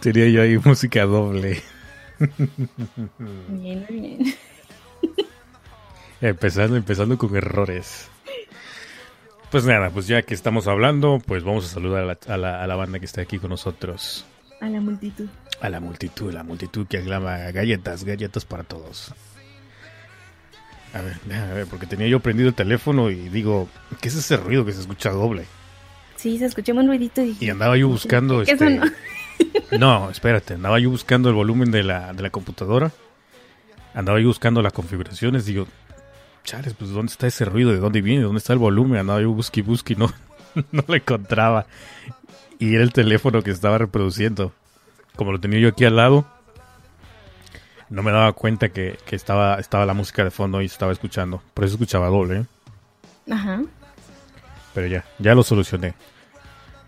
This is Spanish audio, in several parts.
Tenía yo ahí música doble. Bien, bien. Empezando, empezando con errores. Pues nada, pues ya que estamos hablando, pues vamos a saludar a la, a la- a la banda que está aquí con nosotros. A la multitud. A la multitud, la multitud que aclama galletas, galletas para todos. A ver, déjame ver, porque tenía yo prendido el teléfono y digo, ¿qué es ese ruido que se escucha doble? Sí, se escuchó un ruidito y Y andaba yo buscando ¿Qué este... No, espérate, andaba yo buscando el volumen de la, de la computadora. Andaba yo buscando las configuraciones, digo, chales, pues ¿dónde está ese ruido? ¿De dónde viene? ¿Dónde está el volumen? Andaba yo busqui busqui, no, no lo encontraba. Y era el teléfono que estaba reproduciendo. Como lo tenía yo aquí al lado, no me daba cuenta que, que estaba, estaba la música de fondo y estaba escuchando. Por eso escuchaba doble, ¿eh? Ajá. Pero ya, ya lo solucioné.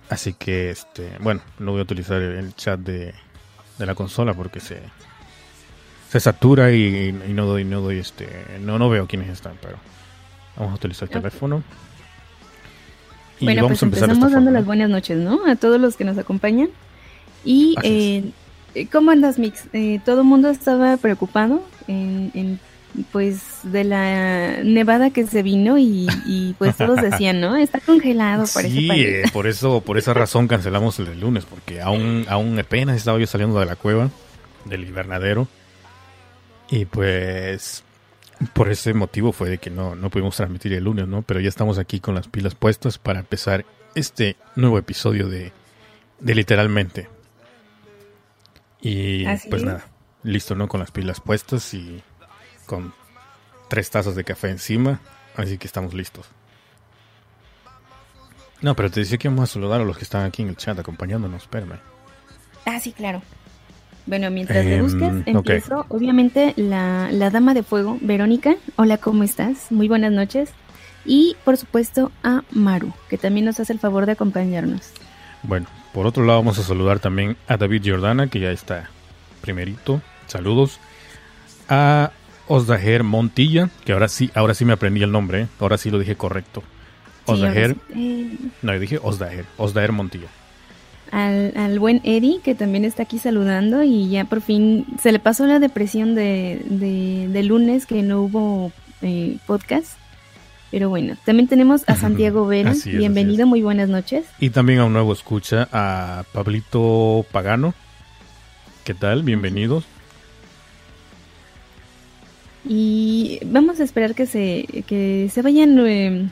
Así que, este, bueno, no voy a utilizar el, chat de, de la consola porque se, se satura y, y no doy, no doy, este, no, no veo quiénes están, pero vamos a utilizar el teléfono. Y bueno, vamos pues a empezar empezamos dando forma. las buenas noches, ¿no? A todos los que nos acompañan. Y Eh, ¿Cómo andas, Mix? Eh, todo el mundo estaba preocupado en, en, pues de la nevada que se vino y, y pues todos decían, ¿no? Está congelado por sí, eh, por eso, por esa razón cancelamos el del lunes, porque aún, aún apenas estaba yo saliendo de la cueva, del invernadero, y pues por ese motivo fue de que no, no pudimos transmitir el lunes, ¿no? Pero ya estamos aquí con las pilas puestas para empezar este nuevo episodio de, de literalmente. Y Así pues es. nada, listo, ¿no? Con las pilas puestas y con tres tazas de café encima, así que estamos listos. No, pero te decía que vamos a saludar a los que están aquí en el chat acompañándonos, espérame. Ah, sí, claro. Bueno, mientras te Em, buscas, empiezo. Obviamente, la, la dama de fuego, Verónica. Hola, ¿cómo estás? Muy buenas noches. Y, por supuesto, a Maru, que también nos hace el favor de acompañarnos. Bueno, por otro lado vamos a saludar también a David Jordana, que ya está primerito. Saludos. A Osdaher Montilla, que ahora sí, ahora sí me aprendí el nombre, ¿eh? ahora sí lo dije correcto. Osdaher, sí. Eh, no, yo dije Osdaher, Osdaher Montilla. al, al buen Eddie, que también está aquí saludando y ya por fin se le pasó la depresión de, de, de lunes que no hubo eh, podcast. Pero bueno, también tenemos a Santiago Vera. Es, Bienvenido, muy buenas noches. Y también a un nuevo escucha, a Pablito Pagano. ¿Qué tal? Bienvenidos. Y vamos a esperar que se, que se vayan eh,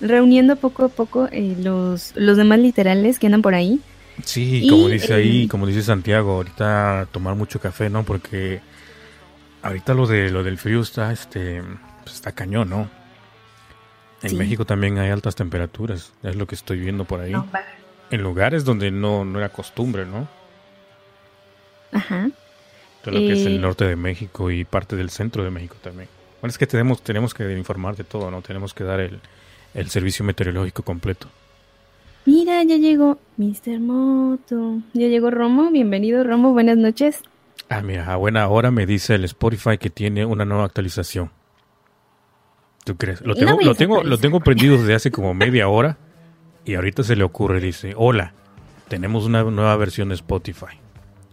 reuniendo poco a poco eh, los, los demás literales que andan por ahí. Sí, Y, como dice ahí, eh, como dice Santiago, ahorita tomar mucho café, ¿no? Porque ahorita lo de lo del frío está, este, pues está cañón, ¿no? En Sí. México también hay altas temperaturas, es lo que estoy viendo por ahí. No. En lugares donde no, no era costumbre, ¿no? Ajá. Todo lo que es el norte de México y parte del centro de México también. Bueno, es que tenemos, tenemos que informar de todo, ¿no? Tenemos que dar el, el servicio meteorológico completo. Mira, ya llegó Mr. Moto. Ya llegó Romo. Bienvenido, Romo. Buenas noches. Ah, mira, a buena hora me dice el Spotify que tiene una nueva actualización. ¿Tú crees? Lo tengo, no lo tengo, lo tengo prendido desde hace como media hora y ahorita se le ocurre, dice, hola, tenemos una nueva versión de Spotify.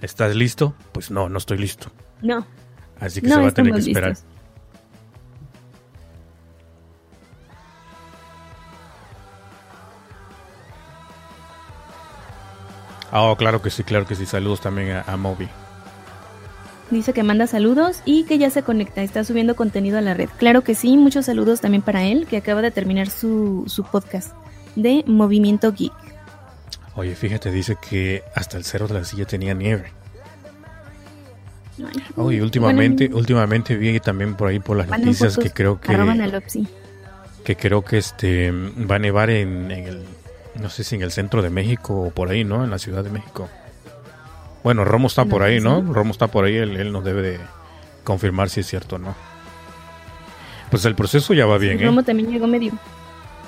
¿Estás listo? Pues no, no estoy listo. No, Así que no se va a tener que esperar. listos. Ah, oh, claro que sí, claro que sí. Saludos también a, a Moby. Dice que manda saludos y que ya se conecta, está subiendo contenido a la red. Claro que sí, muchos saludos también para él, que acaba de terminar su, su podcast de Movimiento Geek. Oye, fíjate, dice que hasta el cerro de la silla tenía nieve. Ay, Oye, últimamente, bueno, últimamente vi también por ahí por las noticias fotos, que creo que que creo que este va a nevar en, en el no sé si en el centro de México o por ahí, ¿no? En la Ciudad de México. Bueno, Romo está No, por ahí, ¿no? sí. Romo está por ahí, él, él nos debe de confirmar si es cierto o no. Pues el proceso ya va bien, ¿eh? Romo también llegó medio.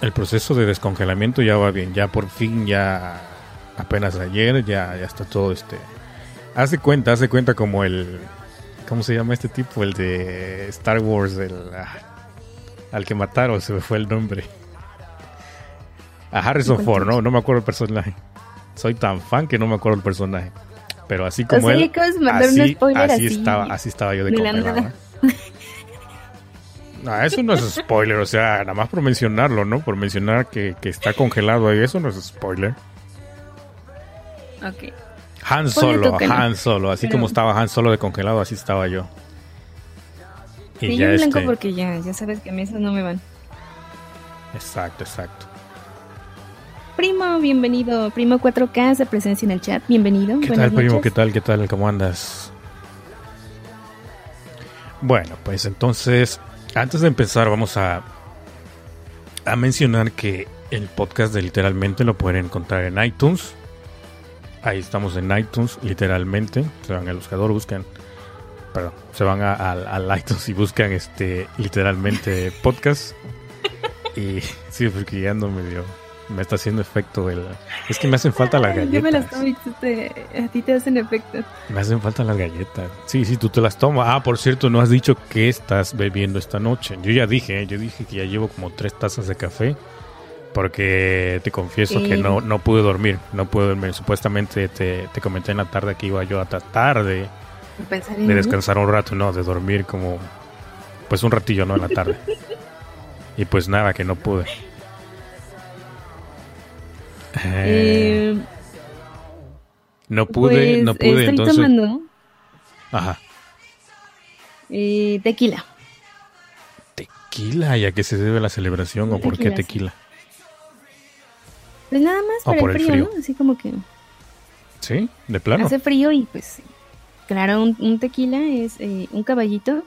El proceso de descongelamiento ya va bien, ya por fin, ya apenas ayer, ya, ya está todo este... Hace cuenta, hace cuenta como el... ¿Cómo se llama este tipo? El de Star Wars, el... ah, al que mataron, se me fue el nombre. A Harrison ¿Cuál Ford, no, no me acuerdo el personaje. Soy tan fan que no me acuerdo el personaje. Pero así como sea, él, así, spoiler así así, estaba, así estaba yo de, nada. ¿eh? No, eso no es spoiler, o sea, nada más por mencionarlo, ¿no? Por mencionar que, que está congelado ahí, eso no es spoiler. Ok. Han Solo, no. Han Solo, así Pero- como estaba Han Solo de congelado, así estaba yo. Y Sí, ya yo en blanco este, porque ya, ya sabes que a mí esos no me van. exacto, exacto. Primo, bienvenido. Primo 4K se presencia en el chat. Bienvenido. ¿Qué Buenas tal, primo? noches. ¿Qué tal? ¿Qué tal? ¿Cómo andas? Bueno, pues entonces, antes de empezar, vamos a, a mencionar que el podcast de literalmente lo pueden encontrar en iTunes. Ahí estamos en iTunes, literalmente. Se van al buscador, buscan. Perdón, se van a- al- al iTunes y buscan este literalmente podcast. Y sí, porque ya ando medio. Me está haciendo efecto el. Es que me hacen falta las Ay, Yo me las galletas. tomo y te- a ti te hacen efecto. Me hacen falta las galletas. Sí, sí, tú te las tomas. Ah, por cierto, no has dicho qué estás bebiendo esta noche. Yo ya dije, ¿eh? yo dije que ya llevo como tres tazas de café. Porque te confieso que no, no pude dormir, no pude dormir. Supuestamente te, te comenté en la tarde que iba yo a tratar de, de descansar un rato, no, de dormir como, pues un ratillo, ¿no? En la tarde. y pues nada, que no pude. Eh, no pude, pues, no pude, estoy entonces... tomando Ajá. eh, tequila. Tequila, ¿y a qué se debe la celebración o por qué tequila? Pues nada más O para el el frío. ¿no? Así como que ¿Sí? ¿De plano? hace frío y pues claro, un, un tequila es eh, un caballito,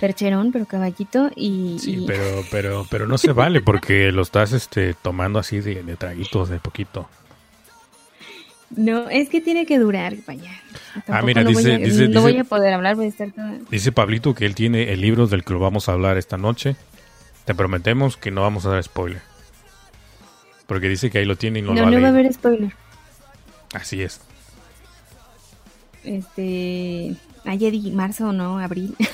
percherón, pero caballito y... Sí, y- pero, pero, pero no se vale porque lo estás este, tomando así de, de traguitos, de poquito. No, es que tiene que durar, vaya. Tampoco Ah, mira, dice- voy a, dice- no dice- voy a poder hablar, voy a estar toda... Dice Pablito que él tiene el libro del que lo vamos a hablar esta noche. Te prometemos que no vamos a dar spoiler. Porque dice que ahí lo tiene y no, No, lo ha no va a haber spoiler. Así es. Este... Ayer di marzo, ¿no? Abril.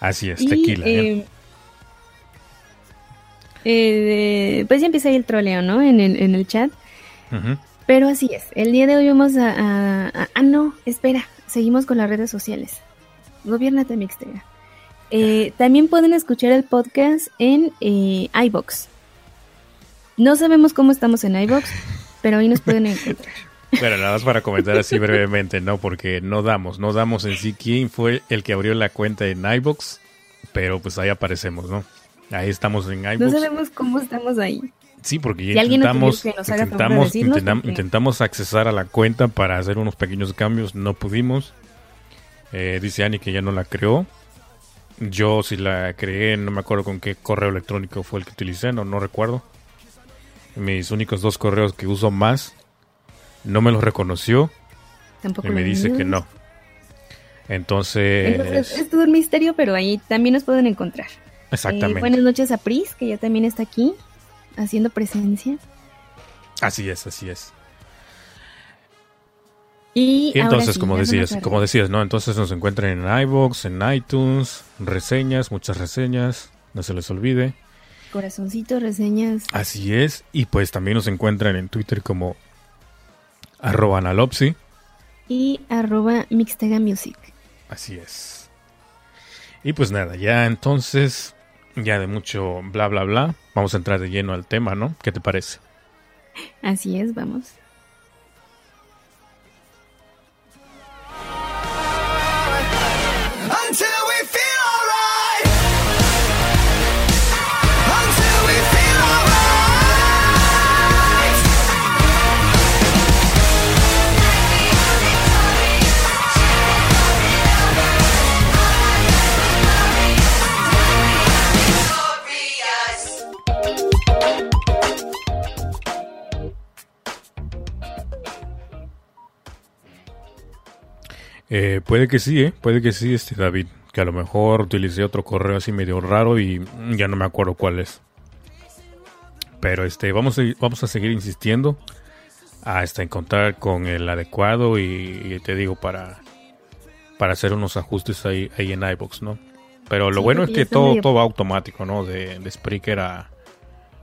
Así es, Y, tequila. ¿eh? eh, eh, pues ya empieza ahí el troleo, ¿no? En el, en el chat. Pero así es. El día de hoy vamos a, a- a- Ah, no, espera. Seguimos con las redes sociales. Gobiernate Mixtega. Eh, también pueden escuchar el podcast en eh, iBox. No sabemos cómo estamos en iBox, pero ahí nos pueden encontrar. Bueno, nada más para comentar así brevemente, ¿no? Porque no damos, no damos en sí quién fue el que abrió la cuenta en iBox, pero pues ahí aparecemos, ¿no? Ahí estamos en No iBox. sabemos cómo estamos ahí. Sí, porque Si intentamos, nos haga intentamos, decirnos, intentamos accesar a la cuenta para hacer unos pequeños cambios, no pudimos. Eh, dice Ani que ya no la creó. Yo si la creé, no me acuerdo con qué correo electrónico fue el que utilicé, no, no recuerdo. Mis únicos dos correos que uso más, no me los reconoció Tampoco y me dice que no. Entonces, Entonces, es todo un misterio, pero ahí también nos pueden encontrar. Eh, exactamente. buenas noches a Pris, que ya también está aquí, haciendo presencia. Así es, así es. Y, entonces, sí, como decías, como decías, ¿no? Entonces nos encuentran en iBox, en iTunes, reseñas, muchas reseñas, no se les olvide. Corazoncito, reseñas. Así es, y pues también nos encuentran en Twitter como arroba analopsi. Y arroba Mixtega Music. Así es. Y pues nada, ya entonces, ya de mucho bla bla bla, vamos a entrar de lleno al tema, ¿no? ¿Qué te parece? Así es, vamos. Eh, puede que sí, ¿eh? Puede que sí, este David. Que a lo mejor utilicé otro correo así medio raro y ya no me acuerdo cuál es. Pero este, vamos a, vamos a seguir insistiendo hasta encontrar con el adecuado y, y te digo para, para hacer unos ajustes ahí, ahí en iBox, ¿no? Pero lo Sí, bueno es que todo, medio- todo va automático, ¿no? De, de Spreaker a,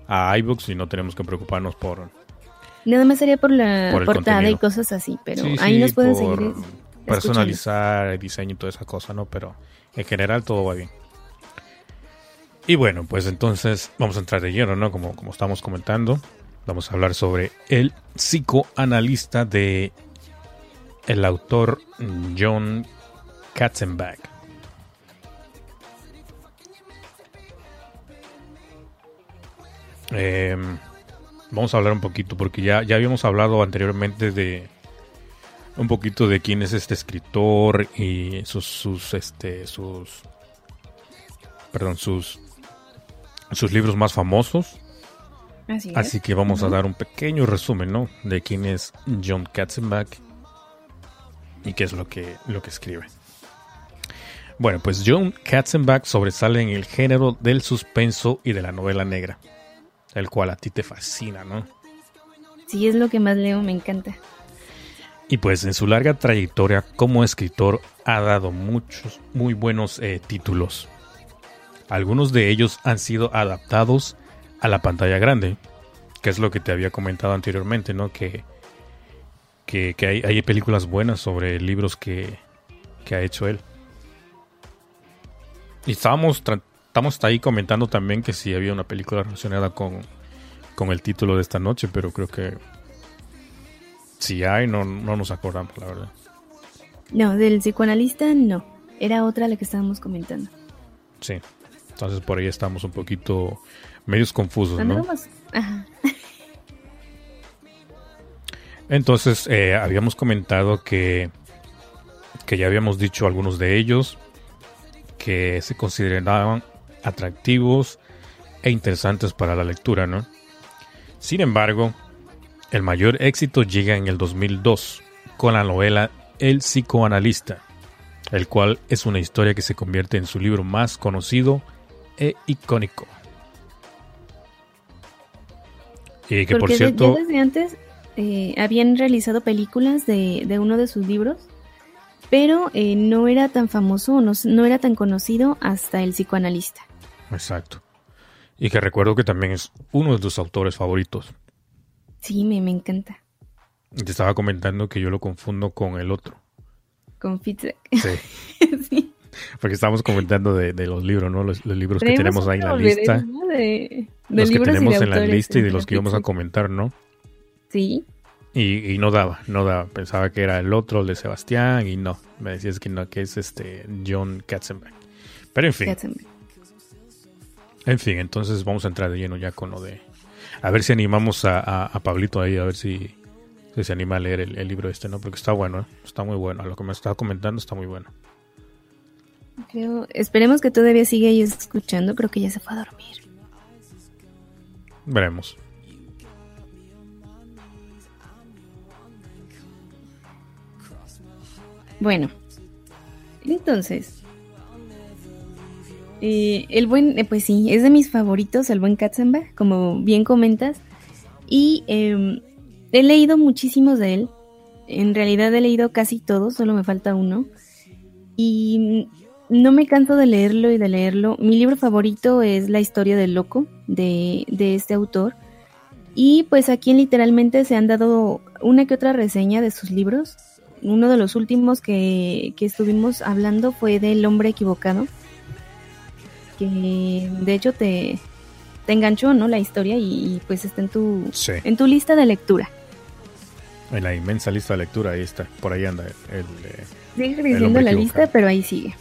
a iBox y no tenemos que preocuparnos por, Nada más sería por la Por portada y cosas así, pero Sí, ahí sí, nos pueden por seguir. Personalizar el diseño y toda esa cosa, ¿no? Pero en general todo va bien. Y bueno, pues entonces vamos a entrar de lleno, ¿no? Como, como estamos comentando, vamos a hablar sobre el psicoanalista de el autor John Katzenbach. Eh, vamos a hablar un poquito porque ya, ya habíamos hablado anteriormente de un poquito de quién es este escritor y sus sus este sus perdón sus sus libros más famosos. Así, es. así que vamos a dar un pequeño resumen no de quién es John Katzenbach y qué es lo que lo que escribe. Bueno pues John Katzenbach sobresale en el género del suspenso y de la novela negra el cual a ti te fascina no Sí, es lo que más leo, me encanta. Y pues en su larga trayectoria como escritor ha dado muchos muy buenos eh, títulos. algunos de ellos han sido adaptados a la pantalla grande, que es lo que te había comentado anteriormente, ¿no? Que, que, hay, hay películas buenas sobre libros que, que ha hecho él. Y estábamos, estamos ahí comentando también que si había una película relacionada con, con el título de esta noche, pero creo que si hay, no, no nos acordamos, la verdad. No, del psicoanalista no. Era otra la que estábamos comentando. Sí. Entonces por ahí estamos un poquito medios confusos, ¿no? Ajá. Entonces eh, habíamos comentado que, que ya habíamos dicho algunos de ellos que se consideraban atractivos e interesantes para la lectura, ¿no? Sin embargo, el mayor éxito llega en el 2002 con la novela El psicoanalista, el cual es una historia que se convierte en su libro más conocido e icónico. Y que por Porque cierto... ya desde antes eh, habían realizado películas de, de uno de sus libros, pero eh, no era tan famoso, no, no era tan conocido hasta el psicoanalista. Exacto. Y que recuerdo que también es uno de tus autores favoritos. Sí, me, me encanta. Te estaba comentando que yo lo confundo con el otro. Con Fitzek. Sí. sí. Porque estábamos comentando de, de los libros, ¿no? Los, los libros que tenemos ahí en la lista. De, de Los que tenemos en la lista y de los que íbamos a comentar, ¿no? Sí, Y, y no daba, no daba. Pensaba que era el otro, el de Sebastián, y no. Me decías que no, que es este John Katzenbach. Pero en fin, Katzenberg. en fin, entonces vamos a entrar de lleno ya con lo de... A ver si animamos a, a- a Pablito ahí, a ver si, si se anima a leer el, el libro este, ¿no? Porque está bueno, ¿eh? Está muy bueno. A lo que me estaba comentando está muy bueno. Creo, esperemos que todavía siga ahí escuchando, creo que ya se fue a dormir. Veremos. Bueno, entonces, eh, el buen, eh, pues sí, es de mis favoritos, el buen Katzenbach, como bien comentas, y eh, he leído muchísimos de él. En realidad he leído casi todos, solo me falta uno. Y no me canso de leerlo y de leerlo. Mi libro favorito es La historia del loco de, de este autor. Y pues aquí literalmente se han dado una que otra reseña de sus libros. Uno de los últimos que, que estuvimos hablando fue del hombre equivocado. Que de hecho te, te enganchó, ¿no? La historia y, y, pues está en tu, Sí. en tu lista de lectura. En la inmensa lista de lectura, ahí está. Por ahí anda el... Sigue creciendo la equivocado. lista, pero ahí sigue.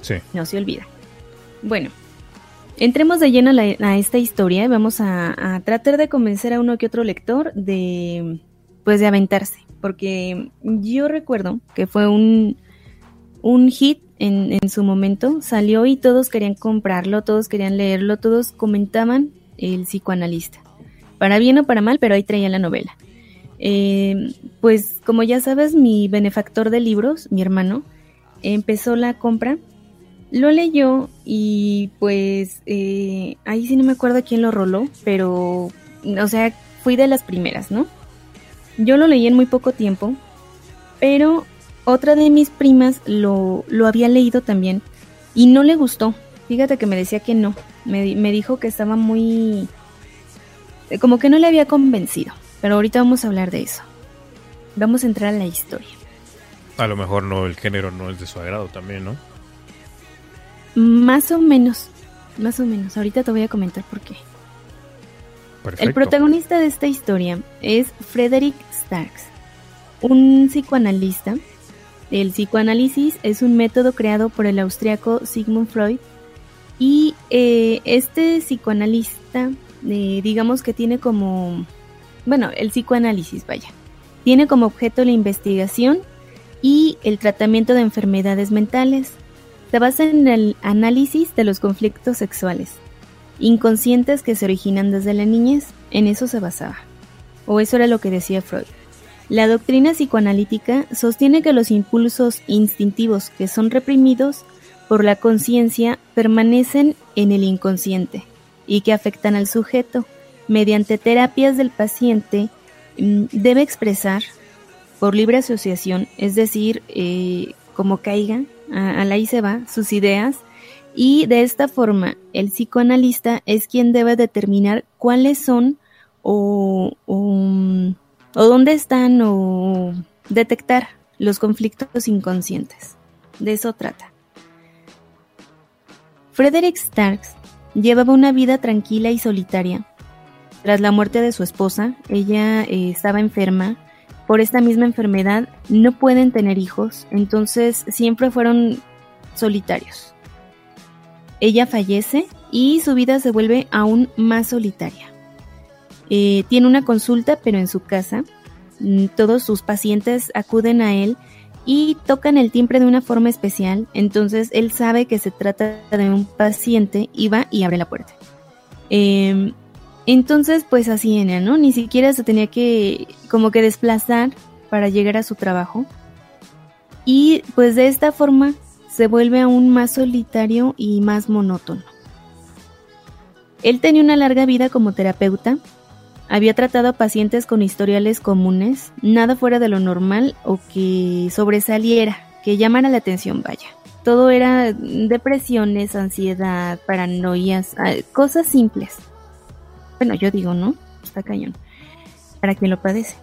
sí. No se olvida. Bueno, entremos de lleno a, la- a esta historia y vamos a, a tratar de convencer a uno que otro lector de, pues, de aventarse. Porque yo recuerdo que fue un, un hit en, su momento. Salió y todos querían comprarlo, todos querían leerlo, todos comentaban el psicoanalista. Para bien o para mal, pero ahí traía la novela. Eh, pues como ya sabes, mi benefactor de libros, mi hermano, empezó la compra lo leyó y pues eh, ahí sí no me acuerdo quién lo roló, pero o sea, fui de las primeras, ¿no? Yo lo leí en muy poco tiempo, pero otra de mis primas lo, lo había leído también y no le gustó. Fíjate que me decía que no, me, me dijo que estaba muy... eh, como que no le había convencido, pero ahorita vamos a hablar de eso. Vamos a entrar a la historia. A lo mejor no, el género no es de su agrado también, ¿no? Más o menos, más o menos. Ahorita te voy a comentar por qué. Perfecto. El protagonista de esta historia es Frederick Starks, un psicoanalista. El psicoanálisis es un método creado por el austriaco Sigmund Freud y eh, este psicoanalista, eh, digamos que tiene como, bueno, el psicoanálisis, vaya, tiene como objeto la investigación y el tratamiento de enfermedades mentales. Se basa en el análisis de los conflictos sexuales inconscientes que se originan desde la niñez, en eso se basaba. O eso era lo que decía Freud. La doctrina psicoanalítica sostiene que los impulsos instintivos que son reprimidos por la conciencia permanecen en el inconsciente y que afectan al sujeto. Mediante terapias del paciente mm, debe expresar por libre asociación, es decir, eh, como caiga, a, la se va, sus ideas Y de esta forma, el psicoanalista es quien debe determinar cuáles son o, o, o dónde están o detectar los conflictos inconscientes. De eso trata. Frederick Starks llevaba una vida tranquila y solitaria. Tras la muerte de su esposa, ella eh, estaba enferma. Por esta misma enfermedad no pueden tener hijos, entonces siempre fueron solitarios. Ella fallece y su vida se vuelve aún más solitaria. Eh, tiene una consulta, pero en su casa. Mm, Todos sus pacientes acuden a él y tocan el timbre de una forma especial, entonces él sabe que se trata de un paciente y va y abre la puerta. Eh, entonces, pues así era, ¿no? Ni siquiera se tenía que como que desplazar para llegar a su trabajo. Y pues de esta forma se vuelve aún más solitario y más monótono. Él tenía una larga vida como terapeuta, había tratado a pacientes con historiales comunes, nada fuera de lo normal o que sobresaliera, que llamara la atención, vaya. Todo era depresiones, ansiedad, paranoias, ah, cosas simples. Bueno, yo digo, ¿no? Está cañón. Para quien lo padece.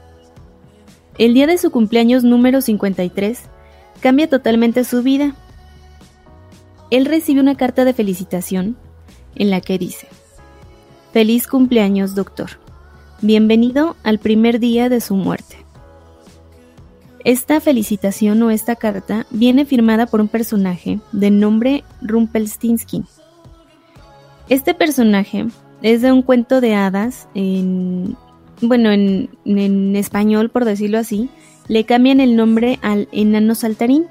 El día de su cumpleaños número 53 cambia totalmente su vida. Él recibe una carta de felicitación en la que dice, Feliz cumpleaños, doctor. Bienvenido al primer día de su muerte. Esta felicitación o esta carta viene firmada por un personaje de nombre Rumpelstiltskin. Este personaje es de un cuento de hadas en bueno, en, en español por decirlo así, le cambian el nombre al enano saltarín.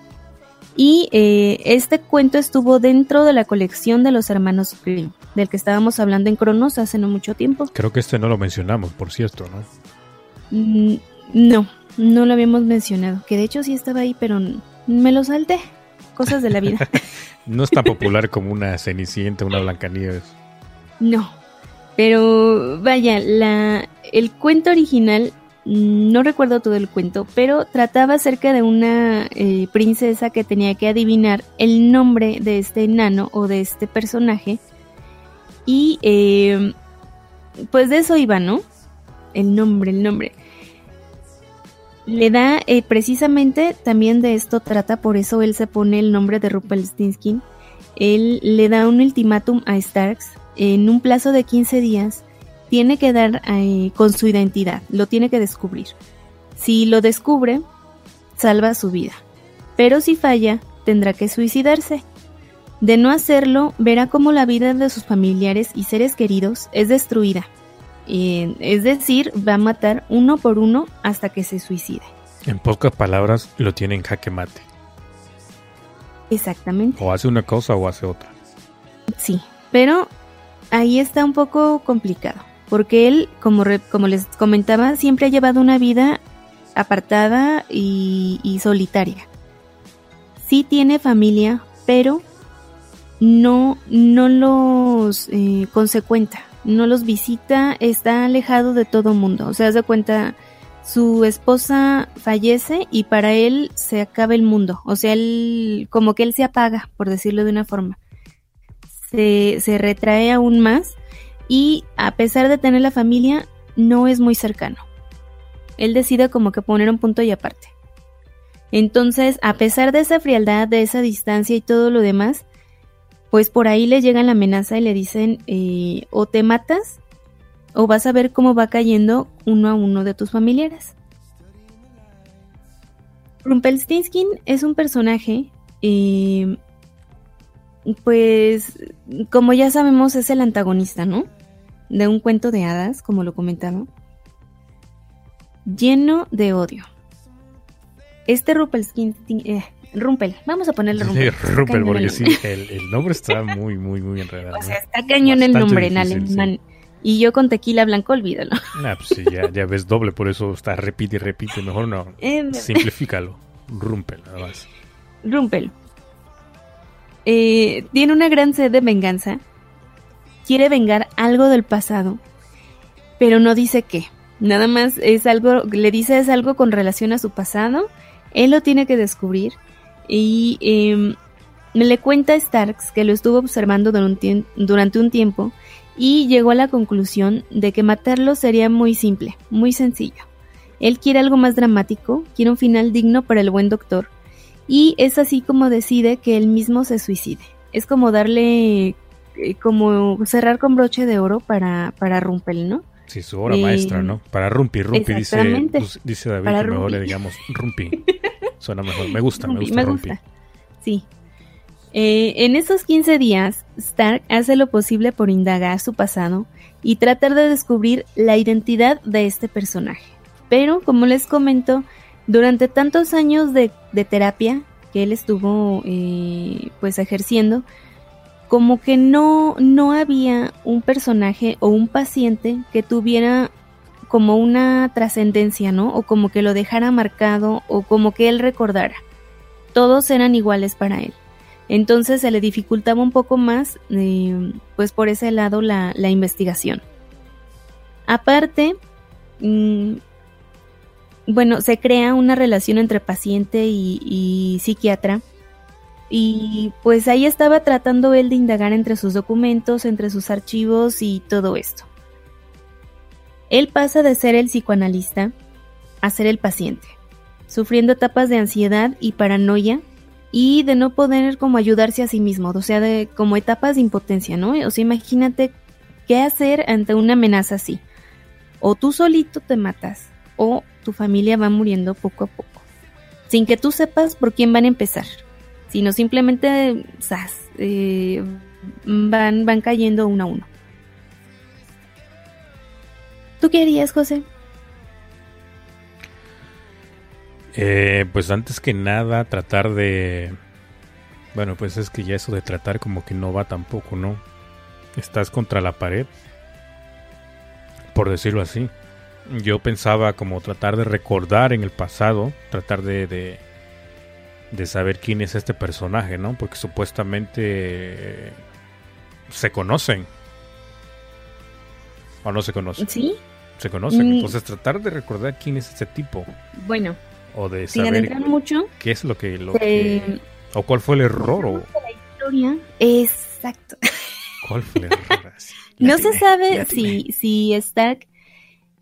Y eh, este cuento estuvo dentro de la colección de los hermanos Grimm, del que estábamos hablando en Cronos hace no mucho tiempo. Creo que este no lo mencionamos, por cierto, ¿no? Mm, No, no lo habíamos mencionado. Que de hecho sí estaba ahí, pero me lo salté. Cosas de la vida. No es tan popular como una Cenicienta, una Blancanieves. No. Pero vaya, la, el cuento original, no recuerdo todo el cuento, pero trataba acerca de una eh, princesa que tenía que adivinar el nombre de este enano o de este personaje. Y eh, pues de eso iba, ¿no? El nombre, el nombre. Le da, eh, precisamente también de esto trata, por eso él se pone el nombre de Rumpelstiltskin. Él le da un ultimátum a Starks en un plazo de 15 días. Tiene que dar eh, con su identidad, lo tiene que descubrir. Si lo descubre, salva su vida. Pero si falla, tendrá que suicidarse. De no hacerlo, verá cómo la vida de sus familiares y seres queridos es destruida. Eh, es decir, va a matar uno por uno hasta que se suicide. En pocas palabras, lo tiene en jaque mate. Exactamente. O hace una cosa o hace otra. Sí, pero ahí está un poco complicado, porque él, como, re- como les comentaba, siempre ha llevado una vida apartada y, solitaria. Sí tiene familia, pero no, no los eh, consecuenta, no los visita, está alejado de todo mundo. O sea, de cuenta, su esposa fallece y para él se acaba el mundo. O sea, él, como que él se apaga, por decirlo de una forma se, se retrae aún más y a pesar de tener la familia, no es muy cercano. Él decide como que poner un punto y aparte. Entonces, a pesar de esa frialdad, de esa distancia y todo lo demás, pues por ahí le llega la amenaza y le dicen eh, o te matas o vas a ver cómo va cayendo uno a uno de tus familiares. Rumpelstiltskin es un personaje eh, pues, como ya sabemos, es el antagonista, ¿no? De un cuento de hadas, como lo comentaba. Lleno de odio. Este Rumpelstiltskin... eh, Rumpel, vamos a ponerle Rumpel. Sí, Rumpel, porque sí, el, el nombre está muy, muy, muy enredado. O sea, está cañón el nombre en difícil. Y yo con tequila blanco, olvídalo. Nah, pues sí, ya, ya ves doble, por eso está repite y repite. Mejor no, Eh, simplifícalo. Rumpel, nada más. Rumpel. Eh, tiene una gran sed de venganza. Quiere vengar algo del pasado, pero no dice qué. Nada más es algo, le dice es algo con relación a su pasado. Él lo tiene que descubrir. Y eh, le cuenta a Starks que lo estuvo observando durante un, tiempo y llegó a la conclusión de que matarlo sería muy simple, muy sencillo. Él quiere algo más dramático, quiere un final digno para el buen doctor, y es así como decide que él mismo se suicide. Es como darle, como cerrar con broche de oro para, para Rumpel, ¿no? Sí, su obra Eh, maestra, ¿no? Para Rumpi, Rumpi, dice, exactamente. pues, dice David Para que mejor le digamos Rumpi. Suena mejor. Me gusta, me Rumpi, gusta Rumpi. Sí. Eh, en esos 15 días, Stark hace lo posible por indagar su pasado y tratar de descubrir la identidad de este personaje. Pero, como les comento, durante tantos años de, de terapia que él estuvo eh, pues ejerciendo, como que no, no había un personaje o un paciente que tuviera como una trascendencia, ¿no? O como que lo dejara marcado o como que él recordara. Todos eran iguales para él. Entonces se le dificultaba un poco más, eh, pues por ese lado, la, la investigación. Aparte, mm, bueno, se crea una relación entre paciente y psiquiatra. Y pues ahí estaba tratando él de indagar entre sus documentos, entre sus archivos y todo esto. Él pasa de ser el psicoanalista a ser el paciente, sufriendo etapas de ansiedad y paranoia y de no poder como ayudarse a sí mismo, o sea, de como etapas de impotencia, ¿no? O sea, imagínate qué hacer ante una amenaza así. O tú solito te matas o tu familia va muriendo poco a poco, sin que tú sepas por quién van a empezar, sino simplemente ¡zas! eh, van, van cayendo uno a uno. ¿Tú qué harías, José? Eh, pues antes que nada, tratar de. Bueno, pues es que ya eso de tratar como que no va tampoco, ¿no? Estás contra la pared. Por decirlo así. Yo pensaba como tratar de recordar en el pasado, tratar de, de, de saber quién es este personaje, ¿no? Porque supuestamente eh, se conocen. ¿O no se conocen? ¿Sí? Se conocen. Mm. Entonces tratar de recordar quién es ese tipo. Bueno, O de saber adentrar mucho, qué es lo que... Lo que o cuál fue el error o historia. Exacto. cuál fue el error. No se sabe si, si Stark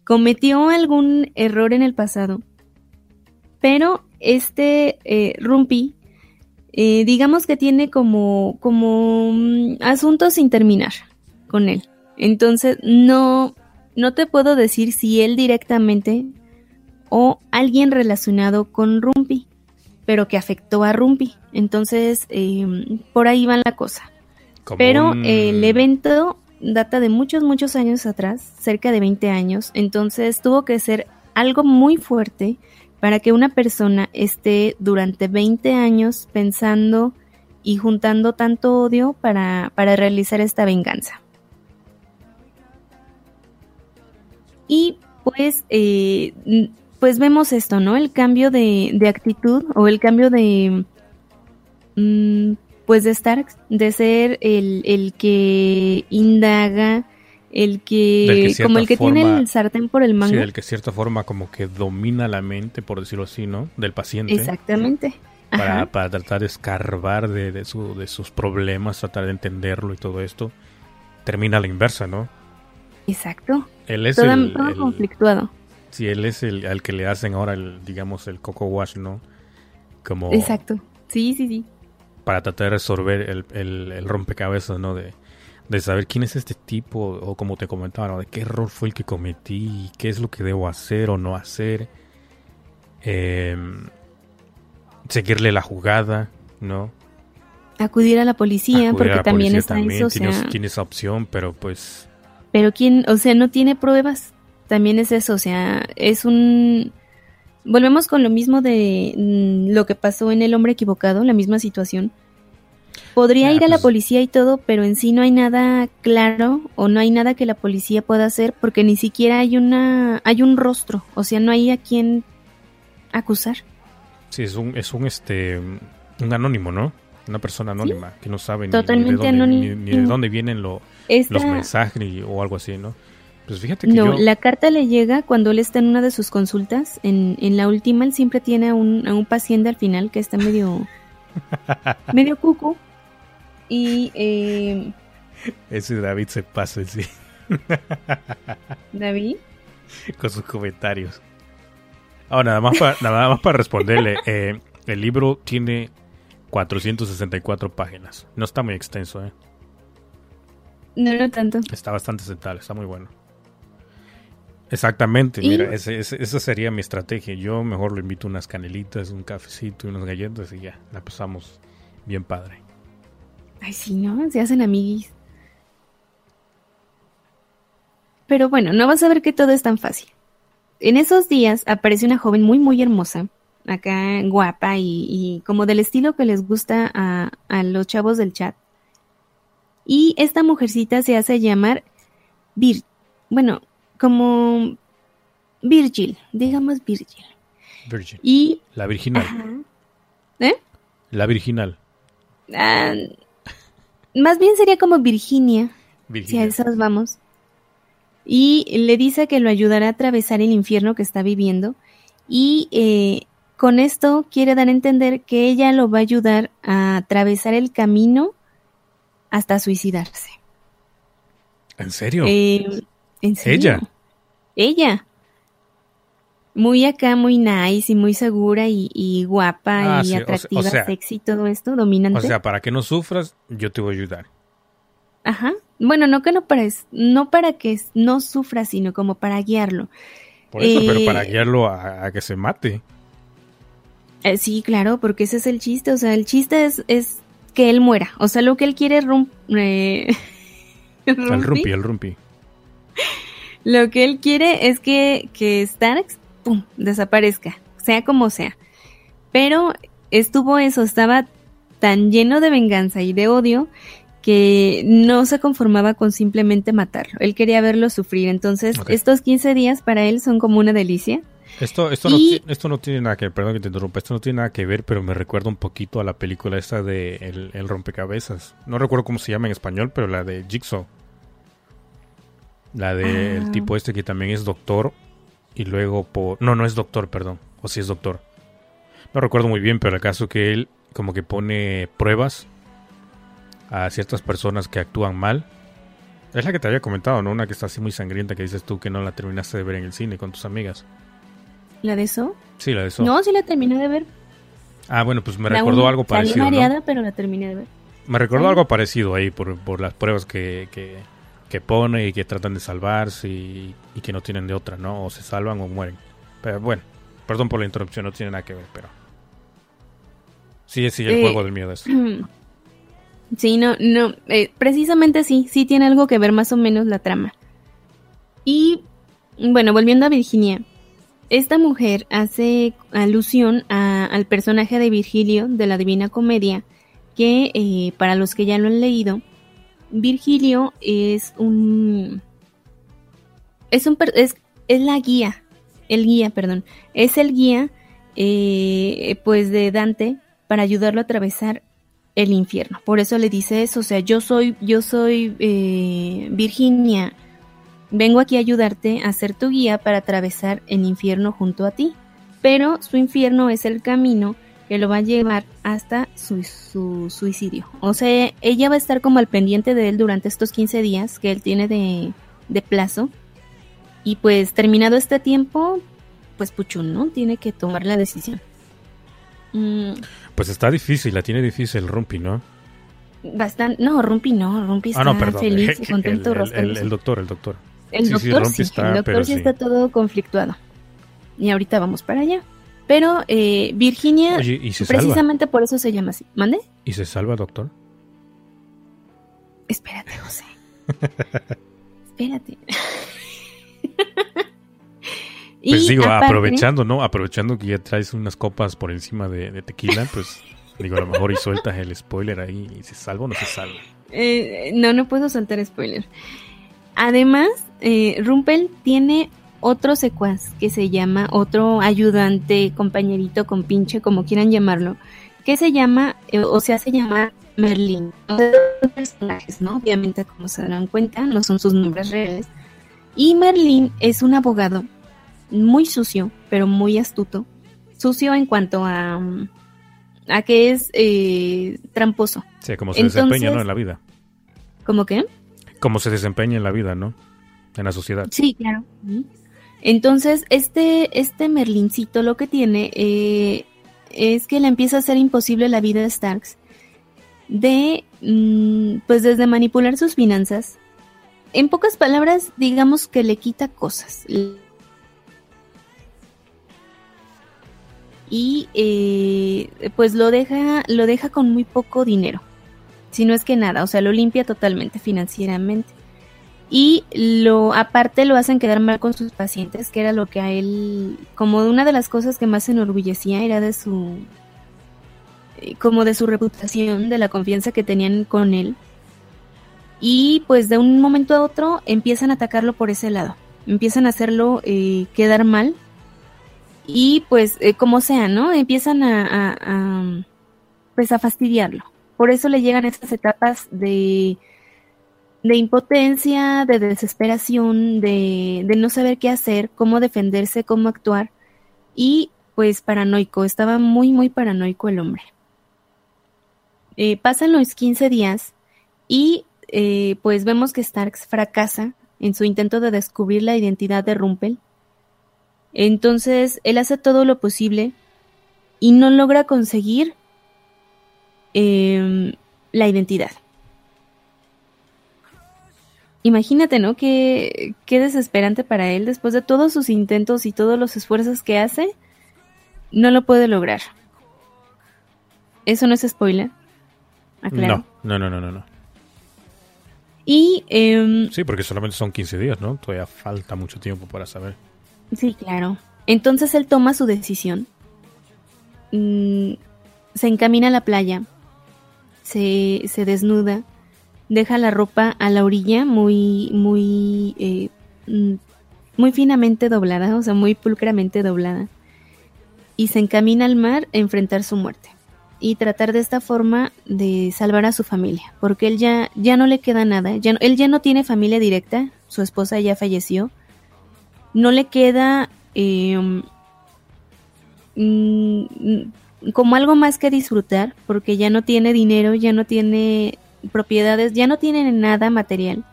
cometió algún error en el pasado, pero este eh, Rumpi, eh, digamos que tiene como, como mm, asuntos sin terminar con él. Entonces, no, no te puedo decir si él directamente o alguien relacionado con Rumpi, pero que afectó a Rumpi. Entonces, eh, por ahí va la cosa. Como Pero un- eh, el evento data de muchos, muchos años atrás, cerca de 20 años, entonces tuvo que ser algo muy fuerte para que una persona esté durante 20 años pensando y juntando tanto odio para, para realizar esta venganza. Y pues, eh, pues vemos esto, ¿no? El cambio de, de actitud o el cambio de... mm, pues de estar, de ser el, el que indaga, el que, que como el que cierta tiene forma- el sartén por el Sí, mango. del que de cierta forma como que domina la mente, por decirlo así, ¿no? Del paciente. Exactamente. Para, para tratar de escarbar de, de, su- de sus problemas, tratar de entenderlo y todo esto. Termina a la inversa, ¿no? Exacto. Él es Todo, el, todo el- conflictuado. sí, él es el al que le hacen ahora el, digamos, el coco wash, ¿no? Como Exacto. Sí, sí, sí. para tratar de resolver el, el- el rompecabezas, ¿no? De, de saber quién es este tipo, o como te comentaba, ¿no? De qué error fue el que cometí, qué es lo que debo hacer o no hacer. Em, seguirle la jugada, ¿no? Acudir a la policía, Acudir porque la también policía está también, eso, o tiene, sea, opción, pero pues pero quién, o sea, no tiene pruebas. También es eso, o sea, es un volvemos con lo mismo de mm, lo que pasó en el hombre equivocado, la misma situación. Podría Ah, ir a la pues- policía y todo, pero en sí no hay nada claro o no hay nada que la policía pueda hacer porque ni siquiera hay una hay un rostro, o sea, no hay a quien acusar. sí, es un, es un, este, un anónimo, ¿no? Una persona anónima que no sabe ni- Totalmente ni, de dónde, ni- ni de dónde vienen lo- Esta- los mensajes o algo así, ¿no? Pues fíjate que No, yo... la carta le llega cuando él está en una de sus consultas. En, en la última, él siempre tiene a un, a un paciente al final que está medio, medio cucu. Y eh, Ese David se pasa, sí, David, con sus comentarios. Ahora, nada más para, nada más para responderle. eh, el libro tiene 464 páginas. No está muy extenso, ¿eh? no lo tanto. Está bastante sentado, está muy bueno. Exactamente, Y- mira, ese- ese- esa sería mi estrategia. Yo mejor lo invito unas canelitas, un cafecito y unas galletas y ya, la pasamos bien padre. Ay, sí, ¿no? Se hacen amiguis. Pero bueno, no vas a ver que todo es tan fácil. En esos días aparece una joven muy, muy hermosa, acá guapa y, y como del estilo que les gusta a, a los chavos del chat. Y esta mujercita se hace llamar Vir, bueno, como Virgil, digamos Virgil. Virgin. Y La virginal. Ajá. ¿Eh? La virginal. Ah, más bien sería como Virginia. Si a Virginia. esas vamos. Y le dice que lo ayudará a atravesar el infierno que está viviendo. Y eh, con esto quiere dar a entender que ella lo va a ayudar a atravesar el camino hasta suicidarse. ¿En serio? Eh, ¿En serio? ¿Ella? Ella. Muy acá, muy nice y muy segura y, y guapa Ah, y sí, o se- o atractiva, sea- sexy, todo esto, dominante. o sea, para que no sufras, yo te voy a ayudar. Ajá. Bueno, no que no para, es- no para que no sufra, sino como para guiarlo. Por eso, Eh, pero para guiarlo a, a que se mate. Eh, sí, claro, porque ese es el chiste. O sea, el chiste es, es que él muera. O sea, lo que él quiere rum- eh, El Rumpi, rumpi, el rumpi. Lo que él quiere es que, que Starks pum, desaparezca, sea como sea. Pero estuvo eso, estaba tan lleno de venganza y de odio que no se conformaba con simplemente matarlo. Él quería verlo sufrir. Entonces, estos 15 días para él son como una delicia. Esto, esto, no, Y- esto no tiene nada que ver, perdón que te interrumpa, esto no tiene nada que ver, pero me recuerda un poquito a la película esta de El, el rompecabezas. No recuerdo cómo se llama en español, pero la de Jigsaw. La de Ah. el tipo este que también es doctor y luego por... No, no es doctor, perdón. O si es doctor. No recuerdo muy bien, pero el caso que él como que pone pruebas a ciertas personas que actúan mal. Es la que te había comentado, ¿no? Una que está así muy sangrienta que dices tú que no la terminaste de ver en el cine con tus amigas. ¿La de eso? Sí, la de eso. No, sí la terminé de ver. Ah, bueno, pues me La recordó algo Salí parecido. ¿no? mareada, pero la terminé de ver. Me recordó algo parecido ahí por, por las pruebas que, que, que pone y que tratan de salvarse y, y que no tienen de otra, ¿no? O se salvan o mueren. Pero bueno, perdón por la interrupción, no tiene nada que ver, pero. Sí, sí, el Eh, juego del miedo es. Sí, no, no, eh, precisamente sí, sí tiene algo que ver más o menos la trama. Y bueno, volviendo a Virginia, esta mujer hace alusión a- al personaje de Virgilio de la Divina Comedia, que eh, para los que ya lo han leído, Virgilio es un es un es, es la guía, el guía, perdón, es el guía eh, pues de Dante para ayudarlo a atravesar el infierno. Por eso le dice eso, o sea, yo soy, yo soy eh, Virginia, vengo aquí a ayudarte a ser tu guía para atravesar el infierno junto a ti. Pero su infierno es el camino que lo va a llevar hasta su, su suicidio. O sea, ella va a estar como al pendiente de él durante estos 15 días que él tiene de, de plazo. Y pues terminado este tiempo, pues Puchun, ¿no? Tiene que tomar la decisión. Mm, Pues está difícil, la tiene difícil Rumpi, ¿no? Bastante, no, Rumpi no, Rumpi está ah, no, perdón. feliz y contento, el- el- rascándose. el doctor, el doctor. El sí, doctor sí, está, el doctor sí. está todo conflictuado. Y ahorita vamos para allá. Pero eh, Virginia, Oye, ¿y se salva? precisamente por eso se llama así. ¿Mande? ¿Y se salva, doctor? Espérate, José. Espérate. Pues digo, aparte- aprovechando, ¿no? Aprovechando que ya traes unas copas por encima de, de tequila, pues digo, a lo mejor y sueltas el spoiler ahí y se salva o no se salva. Eh, no, no puedo soltar spoiler. Además, eh, Rumpel tiene otro secuaz que se llama, otro ayudante, compañerito, compinche, como quieran llamarlo, que se llama, eh, o se hace llamar. O sea, son personajes, ¿no? Obviamente, como se darán cuenta, no son sus nombres reales. Y Merlin es un abogado muy sucio, pero muy astuto. Sucio en cuanto a, a que es eh, tramposo. Sí, como se Entonces- desempeña, ¿no? En la vida. ¿Cómo que? Como se desempeña en la vida, ¿no? En la sociedad. Sí, claro. Entonces, este, este Merlincito lo que tiene eh, es que le empieza a hacer imposible la vida de Starks de, mm, pues desde manipular sus finanzas. En pocas palabras, digamos que le quita cosas. Y eh, pues lo deja, lo deja con muy poco dinero. Si no es que nada, o sea, lo limpia totalmente financieramente y lo aparte lo hacen quedar mal con sus pacientes, que era lo que a él como una de las cosas que más se enorgullecía era de su eh, como de su reputación, de la confianza que tenían con él. Y pues de un momento a otro empiezan a atacarlo por ese lado, empiezan a hacerlo eh, quedar mal y pues eh, como sea, ¿no? Empiezan a, pues a fastidiarlo. Por eso le llegan estas etapas de de impotencia, de desesperación, de, de no saber qué hacer, cómo defenderse, cómo actuar y pues paranoico, estaba muy muy paranoico el hombre. Eh, pasan los 15 días y eh, pues vemos que Starks fracasa en su intento de descubrir la identidad de Rumpel. Entonces él hace todo lo posible y no logra conseguir em, la identidad. Imagínate, ¿no? Qué, qué desesperante para él después de todos sus intentos y todos los esfuerzos que hace, no lo puede lograr. Eso no es spoiler. Aclaro. No, no, no, no, no, no. Y em, Sí, porque solamente son 15 días, ¿no? Todavía falta mucho tiempo para saber. Sí, claro. Entonces él toma su decisión. Mm, se encamina a la playa. Se, se desnuda. Deja la ropa a la orilla muy, muy, eh, mm, muy finamente doblada, o sea, muy pulcramente doblada. Y se encamina al mar a enfrentar su muerte. Y tratar de esta forma de salvar a su familia. Porque él ya, ya no le queda nada. Ya, no- él ya no tiene familia directa. Su esposa ya falleció no le queda eh, mm, como algo más que disfrutar, porque ya no tiene dinero, ya no tiene propiedades, ya no tiene nada material.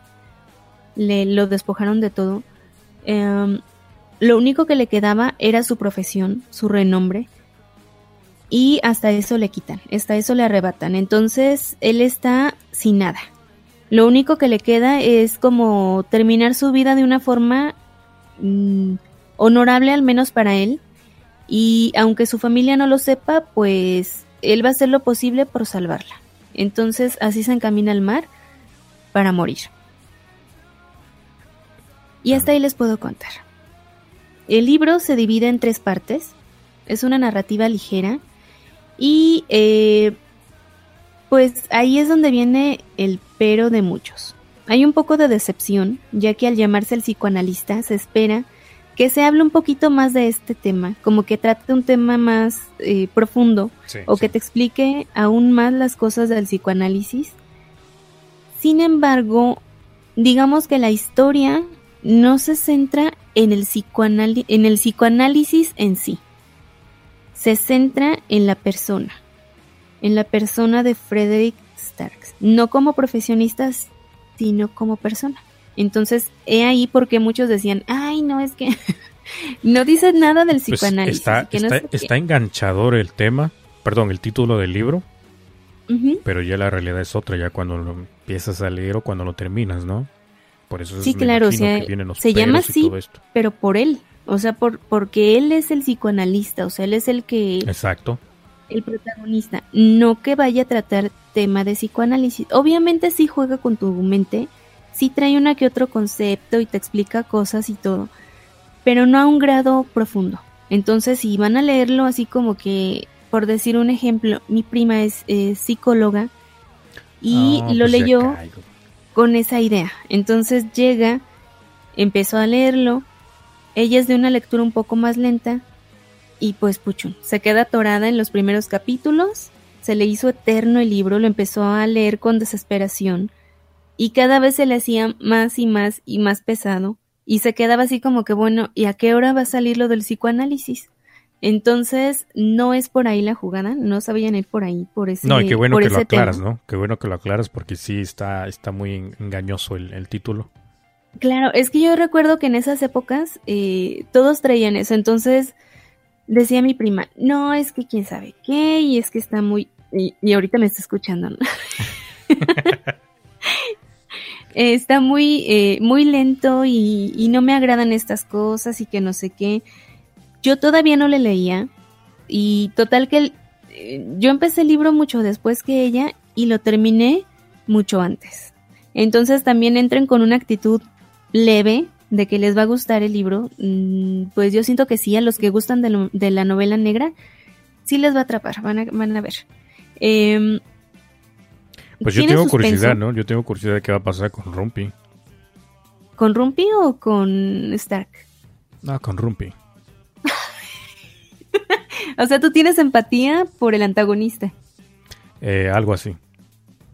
Le lo despojaron de todo. Em, lo único que le quedaba era su profesión, su renombre. Y hasta eso le quitan, hasta eso le arrebatan. Entonces él está sin nada. Lo único que le queda es como terminar su vida de una forma mm, honorable al menos para él. Y aunque su familia no lo sepa, pues él va a hacer lo posible por salvarla. Entonces así se encamina al mar para morir. Y hasta ahí les puedo contar. El libro se divide en tres partes. Es una narrativa ligera. Y eh, pues ahí es donde viene el pero de muchos. Hay un poco de decepción, ya que al llamarse el psicoanalista se espera que se hable un poquito más de este tema, como que trate un tema más eh, profundo Sí, o sí. que te explique aún más las cosas del psicoanálisis. Sin embargo, digamos que la historia no se centra en el, en el psicoanálisis en sí. Se centra en la persona, en la persona de Frederick Starks, no como profesionista, sino como persona. Entonces, he ahí porque muchos decían, ay, no, es que no dice nada del Pues psicoanálisis. está, que no está, sé qué". está enganchador el tema, perdón, el título del libro, pero ya la realidad es otra, ya cuando lo empiezas a leer o cuando lo terminas, ¿no? Por eso Sí, me claro, o sea, se llama así. pero por él, o sea, por, porque él es el psicoanalista, o sea, él es el que, Exacto. el protagonista, no que vaya a tratar tema de psicoanálisis. Obviamente sí juega con tu mente, sí trae una que otro concepto y te explica cosas y todo, pero no a un grado profundo. Entonces, si van a leerlo así como que, por decir un ejemplo, mi prima es eh, psicóloga y Ah, lo pues leyó con esa idea. Entonces llega, empezó a leerlo, ella es de una lectura un poco más lenta y pues puchun, se queda atorada en los primeros capítulos, se le hizo eterno el libro, lo empezó a leer con desesperación y cada vez se le hacía más y más y más pesado y se quedaba así como que bueno, ¿y a qué hora va a salir lo del psicoanálisis? Entonces, no es por ahí la jugada, no sabían ir por ahí, por ese No, y qué bueno que lo tema. aclaras, ¿no? Qué bueno que lo aclaras porque sí está, está muy en- engañoso el, el título. Claro, es que yo recuerdo que en esas épocas eh, todos traían eso, entonces decía mi prima, no, es que quién sabe qué, y es que está muy... Y, y ahorita me está escuchando, ¿no? Eh, está muy, eh, muy lento y, y no me agradan estas cosas y que no sé qué. Yo todavía no le leía y total que eh, yo empecé el libro mucho después que ella y lo terminé mucho antes. Entonces también entren con una actitud leve de que les va a gustar el libro. Mm, Pues yo siento que sí, a los que gustan de, de la novela negra, sí les va a atrapar, van a, van a ver. Pues yo ¿tiene tengo suspenso? curiosidad, ¿no? Yo tengo curiosidad de qué va a pasar con Rumpi. ¿Con Rumpy o con Stark? No, con Rumpi. O sea, tú tienes empatía por el antagonista. Eh, algo así.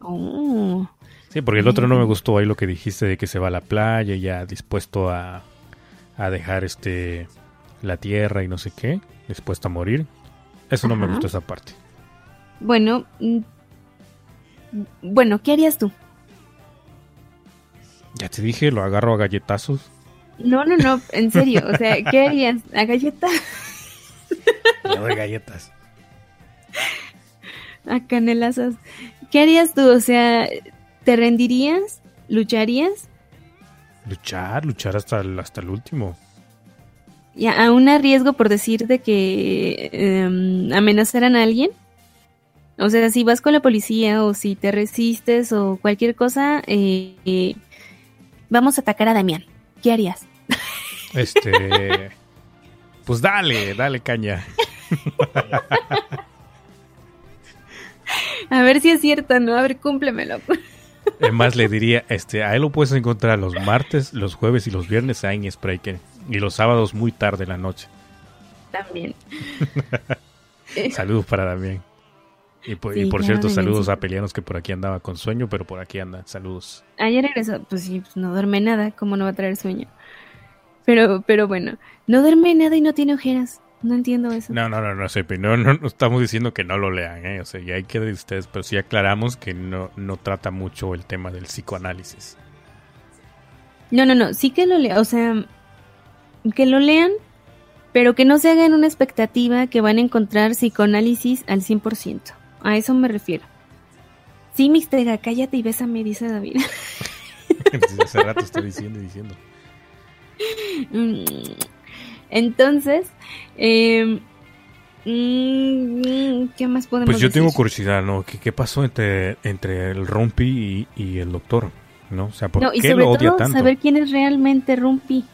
Oh. Sí, porque el otro no me gustó ahí lo que dijiste de que se va a la playa y ya dispuesto a, a dejar este la tierra y no sé qué, dispuesto a morir. Eso no me gustó esa parte. Bueno, mm, bueno, ¿qué harías tú? Ya te dije, lo agarro a galletazos. No, no, no, en serio, o sea, ¿qué harías? ¿A galleta? Le doy galletas. ¿A canelazos? ¿Qué harías tú? O sea, ¿te rendirías? ¿Lucharías? Luchar, luchar hasta el, hasta el último. ¿Y a- aún a riesgo por decir de que em, amenazaran a alguien? O sea, si vas con la policía o si te resistes o cualquier cosa, eh, eh, vamos a atacar a Damián. ¿Qué harías? Este. pues dale, dale caña. A ver si es cierto, ¿no? A ver, cúmplemelo. Además le diría, este, a él lo puedes encontrar los martes, los jueves y los viernes ahí en Spreaker. Y los sábados muy tarde en la noche. También. Saludos para Damián. Y por, y cierto, saludos a Pelianos que por aquí andaba con sueño, pero por aquí anda. Saludos. Ayer regresó, pues sí, pues no duerme nada, ¿cómo no va a traer sueño? Pero, pero bueno, no duerme nada y no tiene ojeras. No entiendo eso. No, no, no, no, no, no, no estamos diciendo que no lo lean, ¿eh? O sea, ya hay que de ustedes, pero sí aclaramos que no, no trata mucho el tema del psicoanálisis. No, no, no, sí que lo lean, o sea, que lo lean, pero que no se hagan una expectativa que van a encontrar psicoanálisis al 100%. A eso me refiero. Sí, mistera, cállate y bésame, dice David. Desde hace rato estoy diciendo y diciendo. Mm, Entonces, eh, ¿qué más podemos Pues yo tengo curiosidad, ¿no? ¿Qué, qué pasó entre, entre el Rumpi y, y el doctor? ¿No? O sea, ¿por No, y qué sobre lo odia todo tanto? saber quién es realmente Rumpi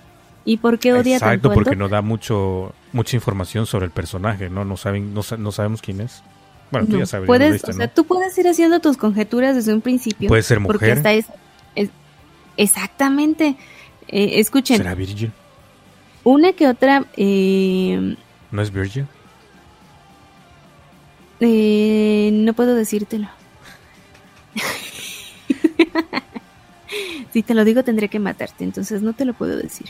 y por qué odia Exacto, tanto al porque no da mucho mucha información sobre el personaje, ¿no? No saben, no, no sabemos quién es. Bueno, tú ya sabes, puedes, viste, o sea, ¿no? tú puedes ir haciendo tus conjeturas desde un principio. Puede ser Porque mujer, hasta es, es- exactamente. Eh, escuchen, será virgin, una que otra eh, ¿no es virgin? eh, no puedo decírtelo. si te lo digo tendré que matarte, entonces no te lo puedo decir.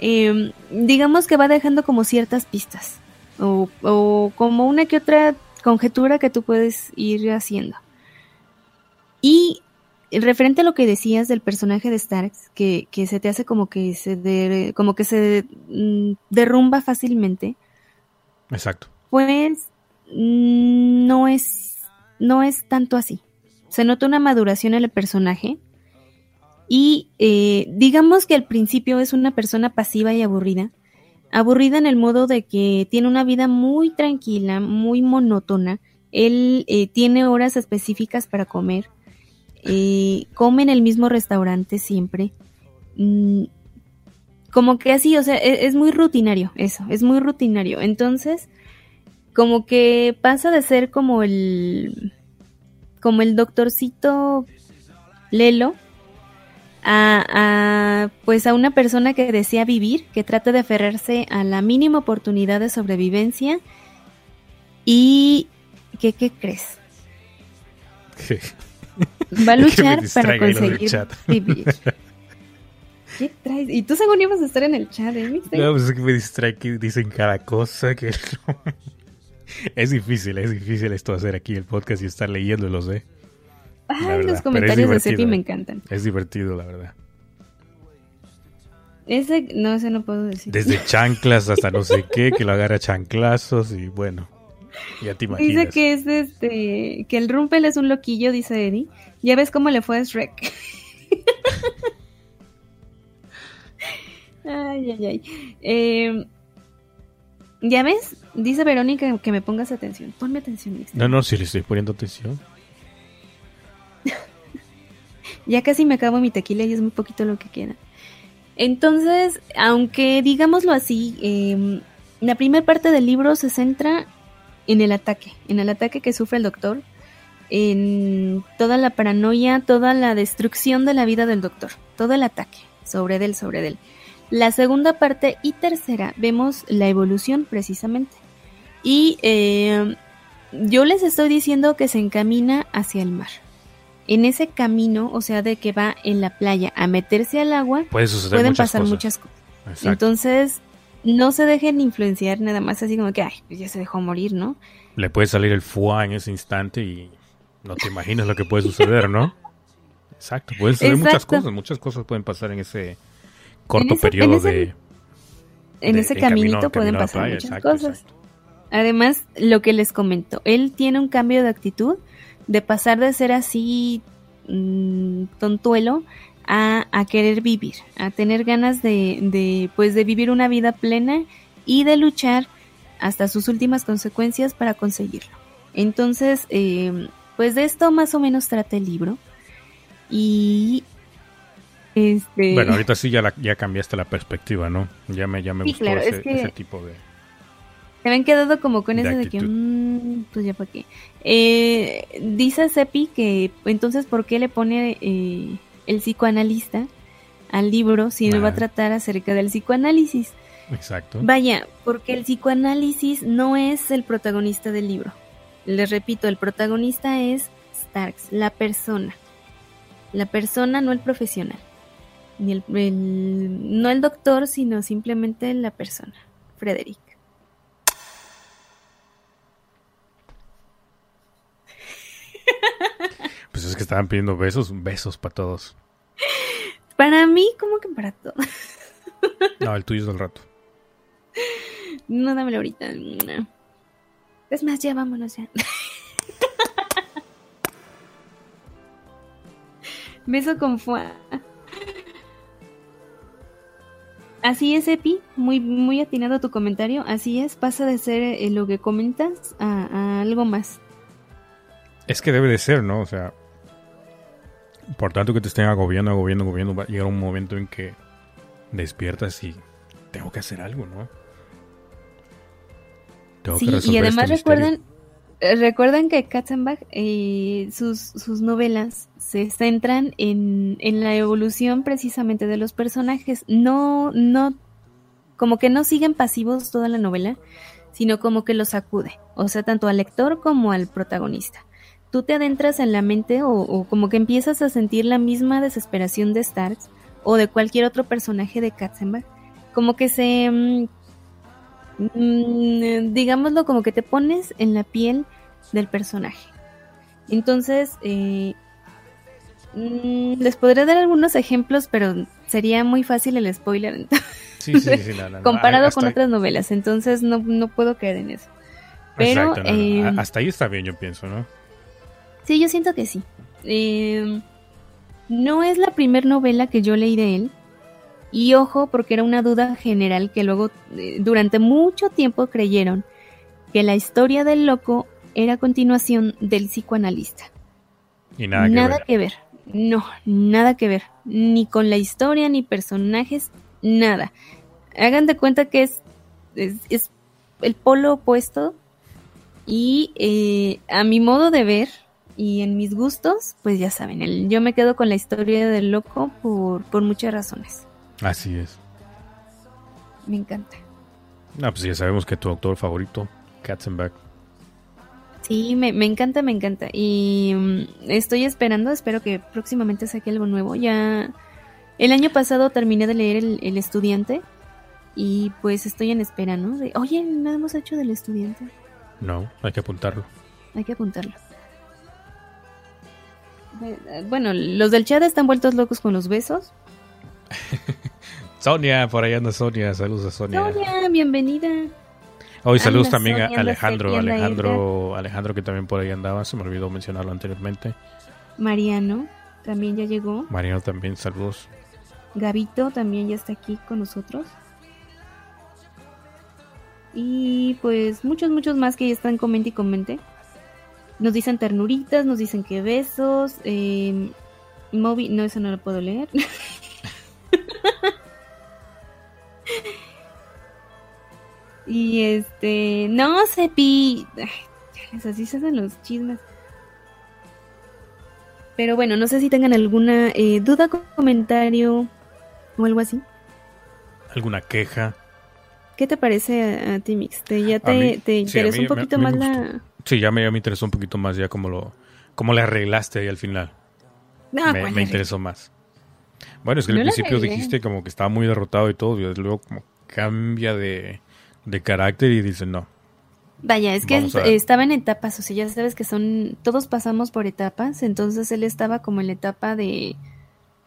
Eh, digamos que va dejando como ciertas pistas o, o como una que otra conjetura que tú puedes ir haciendo. Y referente a lo que decías del personaje de Starks, que, que se te hace como que se de- como que se mm, derrumba fácilmente, Exacto. pues mm, no es no es tanto así. Se nota una maduración en el personaje y eh, digamos que al principio es una persona pasiva y aburrida. Aburrida en el modo de que tiene una vida muy tranquila, muy monótona. Él eh, tiene horas específicas para comer. eh, come en el mismo restaurante siempre. Mm, como que así, o sea, e- es, muy rutinario eso, es muy rutinario. Entonces, como que pasa de ser como el como el doctorcito Lelo a, a, pues a una persona que desea vivir, que trata de aferrarse a la mínima oportunidad de sobrevivencia y que qué crees? Va a luchar para conseguir vivir. ¿Qué traes? Y tú según ibas a estar en el chat, ¿eh? No, pues es que me distrae que dicen cada cosa que Es difícil, es difícil esto hacer aquí el podcast y estar leyéndolos, ¿eh? Ay, verdad, los comentarios de divertido, Sepi ¿eh? me encantan. Es divertido, la verdad. Ese, no, ese no puedo decir. Desde chanclas hasta no sé qué, que lo agarra chanclazos y bueno, ya te imaginas. Dice que es este, que el Rumpel es un loquillo, dice Eddie. Ya ves cómo le fue a Shrek. ay, ay, ay. Eh, ya ves, dice Verónica que me pongas atención. Ponme atención, Mixter. No, no, si le estoy poniendo atención. Ya casi me acabo mi tequila y es muy poquito lo que queda. Entonces, aunque digámoslo así, eh, la primera parte del libro se centra en el ataque, en el ataque que sufre el doctor, en toda la paranoia, toda la destrucción de la vida del doctor, todo el ataque sobre él, sobre él. La segunda parte y tercera vemos la evolución precisamente. Y eh, yo les estoy diciendo que se encamina hacia el mar. En ese camino, o sea, de que va en la playa a meterse al agua, Puede pueden muchas pasar cosas. muchas cosas. Exacto. Entonces, no se dejen influenciar nada más así como que, ay, pues ya se dejó morir, ¿no? Le puede salir el foie en ese instante y no te imaginas lo que puede suceder, ¿no? Exacto, pueden suceder muchas cosas, muchas cosas pueden pasar en ese corto ese- en periodo ese- de... En de- ese camino- caminito pueden camino pasar playa, muchas exacto, cosas. exacto. Además, lo que les comento, él tiene un cambio de actitud de pasar de ser así mm, tontuelo a, a querer vivir, a tener ganas de, de, pues, de vivir una vida plena y de luchar hasta sus últimas consecuencias para conseguirlo. Entonces, eh, pues de esto más o menos trata el libro. Y este Bueno, ahorita sí ya, la- ya cambiaste la perspectiva, ¿no? Ya me, ya me Sí, gustó claro, ese, es que- ese tipo de... Se me han quedado como con eso de que, actitud. mm, pues ya para qué. Eh, dice Sepi que entonces, ¿por qué le pone eh, el psicoanalista al libro si no va a Ah. tratar acerca del psicoanálisis? Exacto. Vaya, porque el psicoanálisis no es el protagonista del libro. Les repito, el protagonista es Starks, la persona. La persona, no el profesional. Ni el, el- no el doctor, sino simplemente la persona. Frederick. Pues es que estaban pidiendo besos, besos para todos. Para mí, como que para todo. No, el tuyo es del rato. No, dámelo ahorita. No. Es más, ya vámonos ya. Beso con fuá. Así es, Epi. Muy, muy atinado tu comentario. Así es. Pasa de ser eh, lo que comentas a, a algo más. Es que debe de ser, ¿no? O sea, por tanto que te estén agobiando, agobiando, agobiando, va a llegar un momento en que despiertas y tengo que hacer algo, ¿no? Tengo Sí, que y resolver además este recuerdan, eh, recuerdan que Katzenbach, eh, sus, sus novelas se centran en, en la evolución precisamente de los personajes. No, no, como que no siguen pasivos toda la novela, sino como que los sacude. O sea, tanto al lector como al protagonista. Tú te adentras en la mente o, o como que empiezas a sentir la misma desesperación de Starks o de cualquier otro personaje de Katzenbach. Como que se, mm, mm, digámoslo, como que te pones en la piel del personaje. Entonces, eh, mm, les podré dar algunos ejemplos, pero sería muy fácil el spoiler entonces, Sí, sí, sí, no, no, no. comparado con otras novelas. Entonces, no, no puedo caer en eso. Pero, Exacto, eh, Hasta ahí está bien, yo pienso, ¿no? Sí, yo siento que sí. Eh, no es la primera novela que yo leí de él. Y ojo, porque era una duda general que luego eh, durante mucho tiempo creyeron que la historia del loco era continuación del psicoanalista. Y nada que ver. que ver. No, nada que ver. Ni con la historia, ni personajes, nada. Hagan de cuenta que es, es, es el polo opuesto. Y eh, a mi modo de ver y en mis gustos, pues ya saben, el- yo me quedo con la historia del loco por, por muchas razones. Así es. Me encanta. No, pues ya sabemos que tu autor favorito, Katzenbach. Sí, me, me encanta, me encanta. Y mm, estoy esperando, espero que próximamente saque algo nuevo. Ya El año pasado terminé de leer el, el estudiante y pues estoy en espera, ¿no? De, oye, nada hemos hecho del estudiante. No, hay que apuntarlo. Hay que apuntarlo. Eh, Bueno, los del chat están vueltos locos con los besos. Sonia, por ahí anda Sonia. Saludos a Sonia. Sonia, bienvenida. Hoy saludos también a Sonia, Alejandro. Alejandro, Alejandro que también por ahí andaba. Se me olvidó mencionarlo anteriormente. Mariano también ya llegó. Mariano también, saludos. Gabito también ya está aquí con nosotros. Y pues muchos, muchos más que ya están comente y comente. Nos dicen ternuritas, nos dicen que besos. Eh, Moby, no, eso no lo puedo leer. y este, no, Sepi. Así se hacen los chismes. Pero bueno, no sé si tengan alguna eh, duda, comentario o algo así. ¿Alguna queja? ¿Qué te parece a, a ti, Mix? ¿Te, ¿Ya te, mí- te sí, a interesó mí- un poquito me más la...? Sí, ya me, ya me interesó un poquito más ya como lo, cómo le arreglaste ahí al final. No, me, ¿cuál me arreglo? interesó más. Bueno, es que No al principio arreglé. dijiste como que estaba muy derrotado y todo, y desde luego como cambia de, de carácter y dice no. Vaya, es que él estaba en etapas, o sea, ya sabes que son... Todos pasamos por etapas, entonces él estaba como en la etapa de...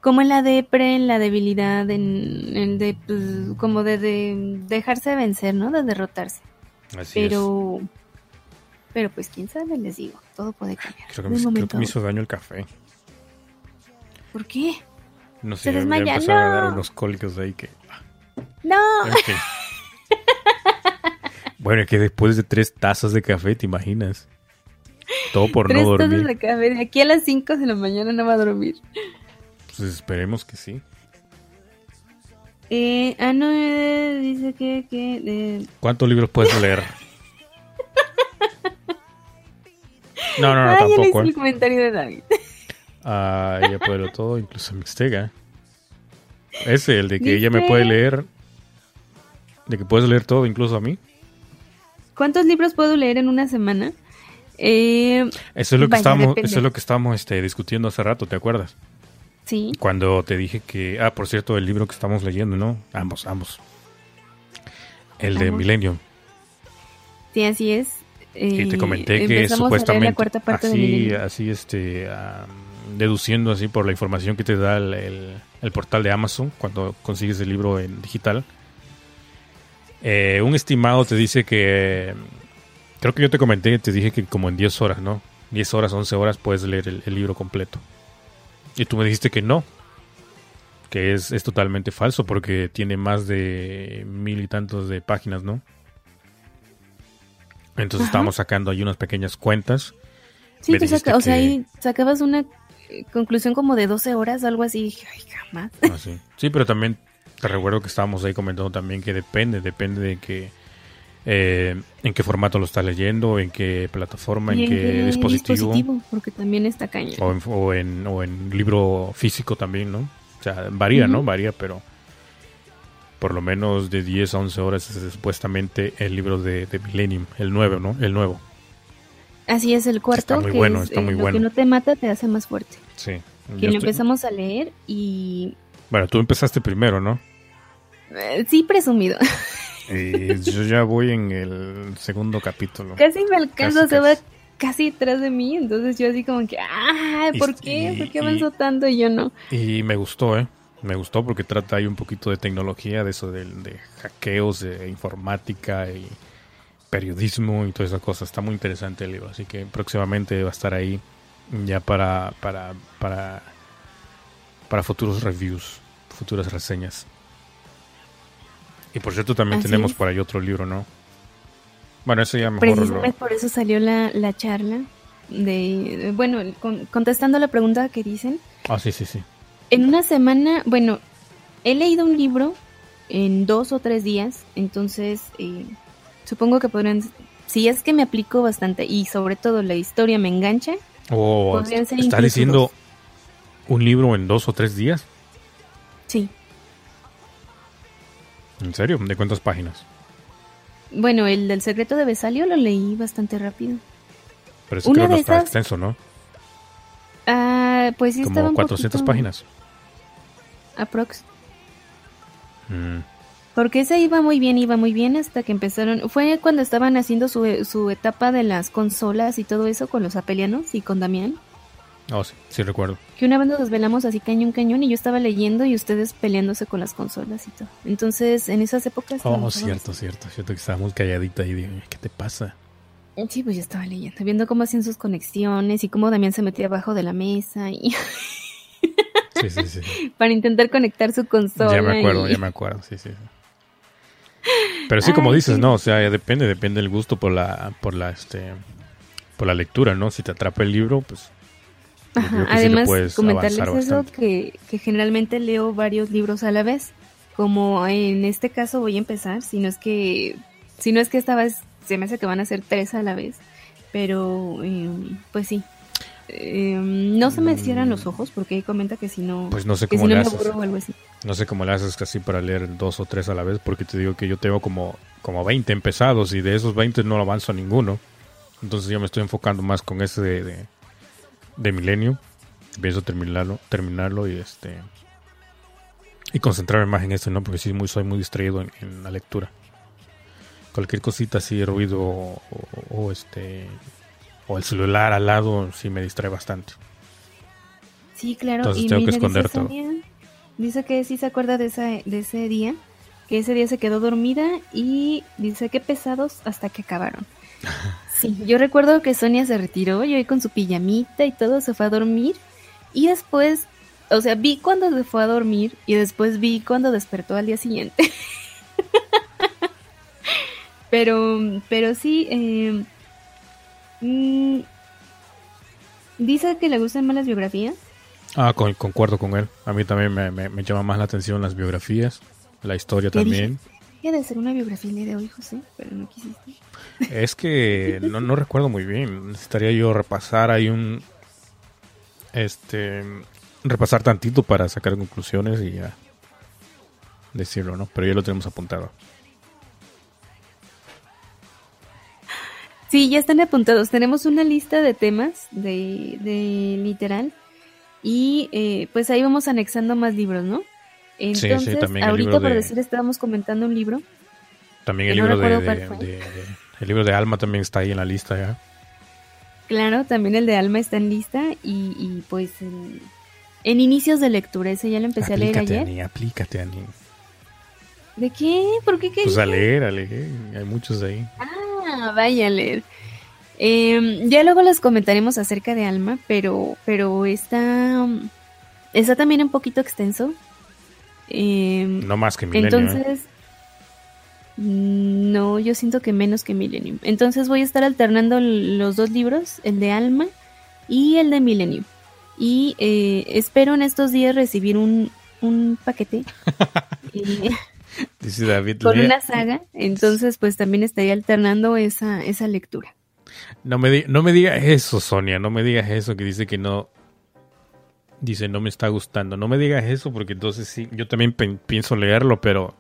Como en la depre, en la debilidad, en el de... pues, como de, de dejarse vencer, ¿no? De derrotarse. Así Pero... Pero pues quién sabe, les digo, todo puede cambiar. Creo que, me, creo que me hizo daño el café. ¿Por qué? No sé, desmaya, empezaron a dar no. unos cólicos ahí que... No, en fin. bueno, es que después de tres tazas de café, ¿te imaginas? Todo por tres no tazas dormir. de café, de aquí a las 5 de la mañana no va a dormir. Pues esperemos que sí. Eh, ah, no, eh, dice que, que eh, ¿Cuántos libros puedes leer? No, no, no, ah, ya le hice tampoco. el ¿eh? comentario de David. Ah, ella puede leer todo, incluso Mixtega. Ese, el de que ella me ¿Viste? puede leer. De que puedes leer todo, incluso a mí. ¿Cuántos libros puedo leer en una semana? Eh, Eso es lo que Vaya, estábamos, depende. eso es lo que estábamos este, discutiendo hace rato, ¿te acuerdas? sí, Cuando te dije que. Ah, por cierto, el libro que estamos leyendo, ¿no? Ambos, ambos. El de Ambos. Millennium. sí, así es. Y te comenté que supuestamente. la cuarta parte de así, así, este. deduciendo así por la información que te da el, el- el portal de Amazon cuando consigues el libro en digital. Eh, un estimado te dice que. Creo que yo te comenté, te dije que como en 10 horas, ¿no? 10 horas, 11 horas puedes leer el, el libro completo. Y tú me dijiste que no. Que es, es totalmente falso porque tiene más de mil y tantos de páginas, ¿no? Entonces Ajá. estábamos sacando ahí unas pequeñas cuentas. Sí, tú saca- o sea, que- ahí sacabas una eh, conclusión como de 12 horas, algo así. y dije, Ay, jamás. Ah, sí. Sí, pero también te recuerdo que estábamos ahí comentando también que depende, depende de que eh, en qué formato lo estás leyendo, en qué plataforma, en, ¿Y qué, dispositivo, Porque también está caña. O, en, o, en, o en libro físico también, ¿no? O sea, varía, ¿no? Varía, pero por lo menos de 10 a 11 horas es supuestamente el libro de, de Millennium, el nuevo, ¿no? El nuevo. Así es el cuarto, Está muy que bueno, es, está eh, muy lo bueno. que no te mata te hace más fuerte. Sí. Que lo estoy- empezamos a leer y... Bueno, tú empezaste primero, ¿no? eh, sí, presumido. Y yo ya voy en el segundo capítulo. casi me alcanza, Casi, se va casi. detrás de mí, entonces yo así como que, ah, Y- ¿por qué? y- ¿Por qué avanzó tanto y yo no? Y me gustó, ¿eh? Me gustó porque trata ahí un poquito de tecnología, de eso de, de hackeos, de informática y periodismo y toda esa cosa. Está muy interesante el libro, así que próximamente va a estar ahí ya para para para para futuros reviews, futuras reseñas. Y por cierto también Así tenemos es. por ahí otro libro, ¿no? Bueno, eso ya mejor lo... Precisamente por eso salió la, la charla de, bueno, con- contestando la pregunta que dicen, Ah, sí, sí, sí. En una semana, bueno, he leído un libro en dos o tres días, entonces eh, supongo que podrán, si es que me aplico bastante y sobre todo la historia me engancha, Oh, Podrían ser ¿Estás incluso diciendo dos. un libro en dos o tres días? sí. ¿En serio? ¿De cuántas páginas? Bueno, el del secreto de Besalio lo leí bastante rápido. Pero ese Una creo no está esas- extenso, ¿no? Ah, pues sí estaba Como un 400 poquito- páginas. Aprox. Mm. Porque esa iba muy bien, iba muy bien hasta que empezaron. Fue cuando estaban haciendo su, su etapa de las consolas y todo eso con los apelianos y con Damián. Oh, sí, sí recuerdo. Que una vez nos desvelamos así cañón, cañón y yo estaba leyendo y ustedes peleándose con las consolas y todo. Entonces, en esas épocas. Oh, estábamos cierto, cierto. Cierto que estaba muy calladita ahí. Digo, ¿qué te pasa? Sí, pues yo estaba leyendo, viendo cómo hacían sus conexiones y cómo Damián se metía abajo de la mesa y Sí, sí, sí. para intentar conectar su consola. ya me acuerdo, y- ya me acuerdo. Sí, sí. Pero sí, como Ay, dices, sí. no, o sea, depende, depende del gusto por la, por la, este, por la lectura, ¿no? Si te atrapa el libro, pues Ajá, creo que Además, comentarles eso, bastante. que, que generalmente leo varios libros a la vez. Como en este caso voy a empezar, si no es que, si no es que esta vez se me hace que van a ser tres a la vez. Pero, eh, pues sí. Eh, no se me cierran los ojos porque ahí comenta que si no, Pues no sé cómo si no le me haces. algo así. No sé cómo le haces casi para leer dos o tres a la vez, porque te digo que yo tengo como, como 20 empezados y de esos 20 no avanzo a ninguno. Entonces yo me estoy enfocando más con ese de, de, de Milenio. Pienso terminarlo, terminarlo y este y concentrarme más en este, ¿no? Porque sí muy, soy muy distraído en, en la lectura. Cualquier cosita así, ruido o, o este o el celular al lado sí me distrae bastante. Sí, claro. Entonces y tengo que esconder dice todo. Sonia- dice que sí se acuerda de, esa, de ese día, que ese día se quedó dormida y dice que pesados hasta que acabaron. Sí, yo recuerdo que Sonia se retiró, yo ahí con su pijamita y todo, se fue a dormir y después, o sea, vi cuando se fue a dormir y después vi cuando despertó al día siguiente. pero, pero sí, eh, mm, dice que le gustan más las biografías. Ah, con- concuerdo con él. A mí también me, me- me llama más la atención las biografías, la historia ¿Qué también. De ser una biografía el día de hoy, José, pero no quisiste. Es que no, no recuerdo muy bien. Necesitaría yo repasar ahí un. Este. Repasar tantito para sacar conclusiones y ya. Decirlo, ¿no? Pero ya lo tenemos apuntado. Sí, ya están apuntados. Tenemos una lista de temas de, de literal y eh, pues ahí vamos anexando más libros, ¿no? sí, Entonces, también ahorita por de- decir estábamos comentando un libro. También el no libro de, de- El libro de Alma también está ahí en la lista ya. Claro, también el de Alma está en lista y, y, pues en, en inicios de lectura, ese ya lo empecé a leer ayer. Ani, aplícate, Ani. ¿De qué? ¿Por qué? ¿Qué Pues a leer, a leer. Hay muchos ahí. Ah, vaya a leer. Em, ya luego les comentaremos acerca de Alma, pero, pero está, está también un poquito extenso. Em, No más que Milenio. ¿eh? entonces, mm, no, yo siento que menos que Millennium. Entonces voy a estar alternando los dos libros, el de Alma y el de Millennium. Y eh, espero en estos días recibir un, un paquete eh, Dice David. con "Lea- una saga. Entonces, pues también estaría alternando esa, esa lectura. No me, no me digas eso, Sonia. No me digas eso que dice que no. Dice, no me está gustando. No me digas eso porque entonces sí. Yo también pienso leerlo, pero.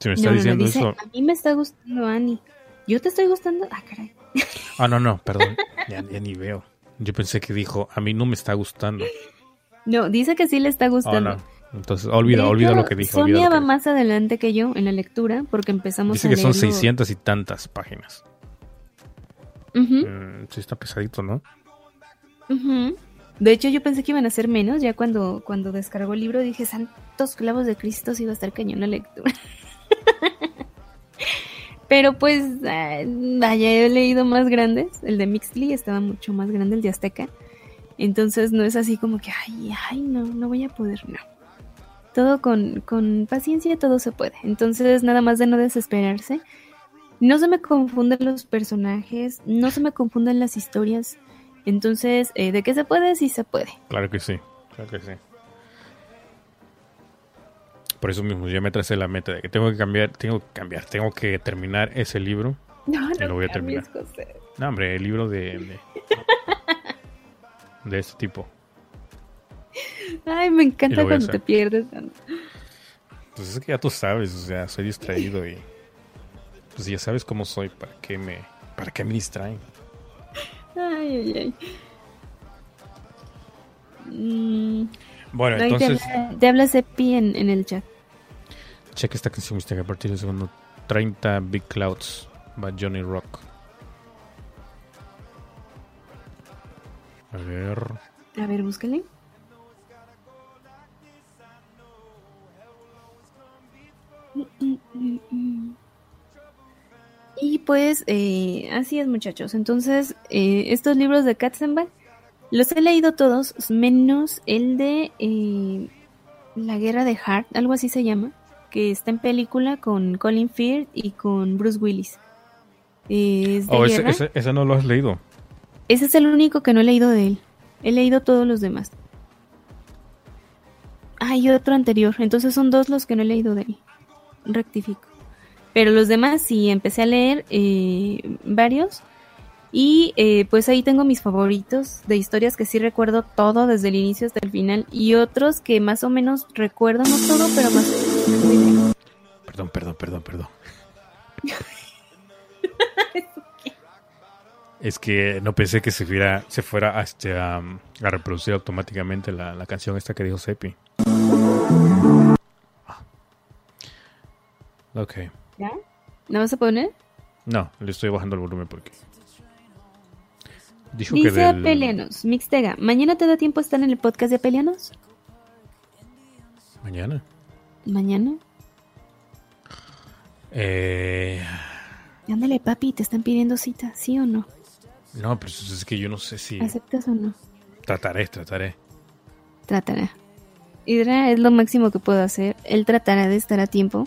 Si me está No, no, no, diciendo dice, eso. a mí me está gustando Annie. ¿Yo te estoy gustando? Ah, caray. Ah, no, no, perdón. Ya, ya ni veo. Yo pensé que dijo, a mí no me está gustando. No, dice que sí le está Oh, gustando. no. Entonces, olvida, olvida lo que dijo. olvida Sonia va más adelante que yo en la lectura porque empezamos Dice a que son leerlo- 600 y tantas páginas. Mm, sí, está pesadito, ¿no? ujú. De hecho, yo pensé que iban a ser menos. Ya cuando, cuando descargó el libro dije, santos clavos de Cristo, sí iba a estar cañón la lectura. Pero pues, ah, vaya, he leído más grandes. El de Mixly estaba mucho más grande, el de Azteca. Entonces no es así como que, ay, ay, no, no voy a poder, no. Todo con, con paciencia, todo se puede. Entonces, nada más de no desesperarse. No se me confunden los personajes, no se me confunden las historias. Entonces, eh, ¿de qué se puede? Sí se puede. Claro que sí, claro que sí. Por eso mismo, ya me tracé la meta de que tengo que cambiar, tengo que cambiar, tengo que terminar ese libro. No, Ya lo voy a terminar. José. No, hombre, el libro de, de, de este tipo. Ay, me encanta cuando te pierdes. Pues es que ya tú sabes, o sea, soy distraído y pues ya sabes cómo soy, para qué me, para qué me distraen. Ay, ay, ay. Mm, Bueno, Ahí te, entonces, habla, te habla Sepi en, en el chat. cheque esta canción mística a partir del segundo 30 Big Clouds by Johnny Rock. A ver. A ver, búscale. Y pues, eh, así es muchachos. Entonces, eh, estos libros de Katzenbach los he leído todos, menos el de eh, La Guerra de Hart, algo así se llama, que está en película con Colin Firth y con Bruce Willis. Es de Oh, ese, guerra. ese- ese no lo has leído. Ese es el único que no he leído de él. He leído todos los demás. Ah, y otro anterior. Entonces son dos los que no he leído de él. Rectifico. Pero los demás sí, empecé a leer eh, varios. Y eh, pues ahí tengo mis favoritos de historias que sí recuerdo todo desde el inicio hasta el final. Y otros que más o menos recuerdo, no todo, pero más o menos. Perdón, perdón, perdón, perdón. es que no pensé que se fuera, se fuera a, este, a, a reproducir automáticamente la, la canción esta que dijo Sepi. Ok. ¿Ya? ¿La vas a poner? No, le estoy bajando el volumen porque... Dijo que Dice del... Apelianos, Mixtega, ¿mañana te da tiempo estar en el podcast de Apelianos? Mañana. ¿Mañana? Eh, Ándale, papi, te están pidiendo cita, ¿sí o no? no, pero es que yo no sé si... ¿Aceptas o no? Trataré, trataré. Tratará. Hidra es lo máximo que puedo hacer. Él tratará de estar a tiempo.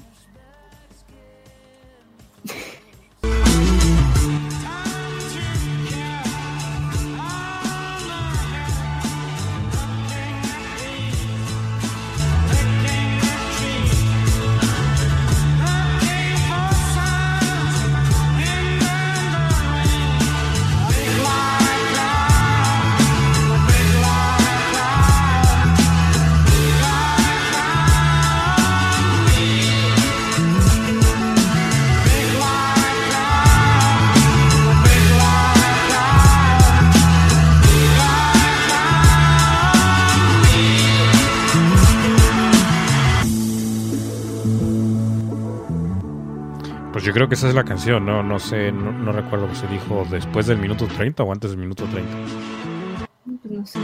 Creo que esa es la canción, no, no sé, no, no recuerdo si dijo después del minuto 30 o antes del minuto 30. Pues no sé.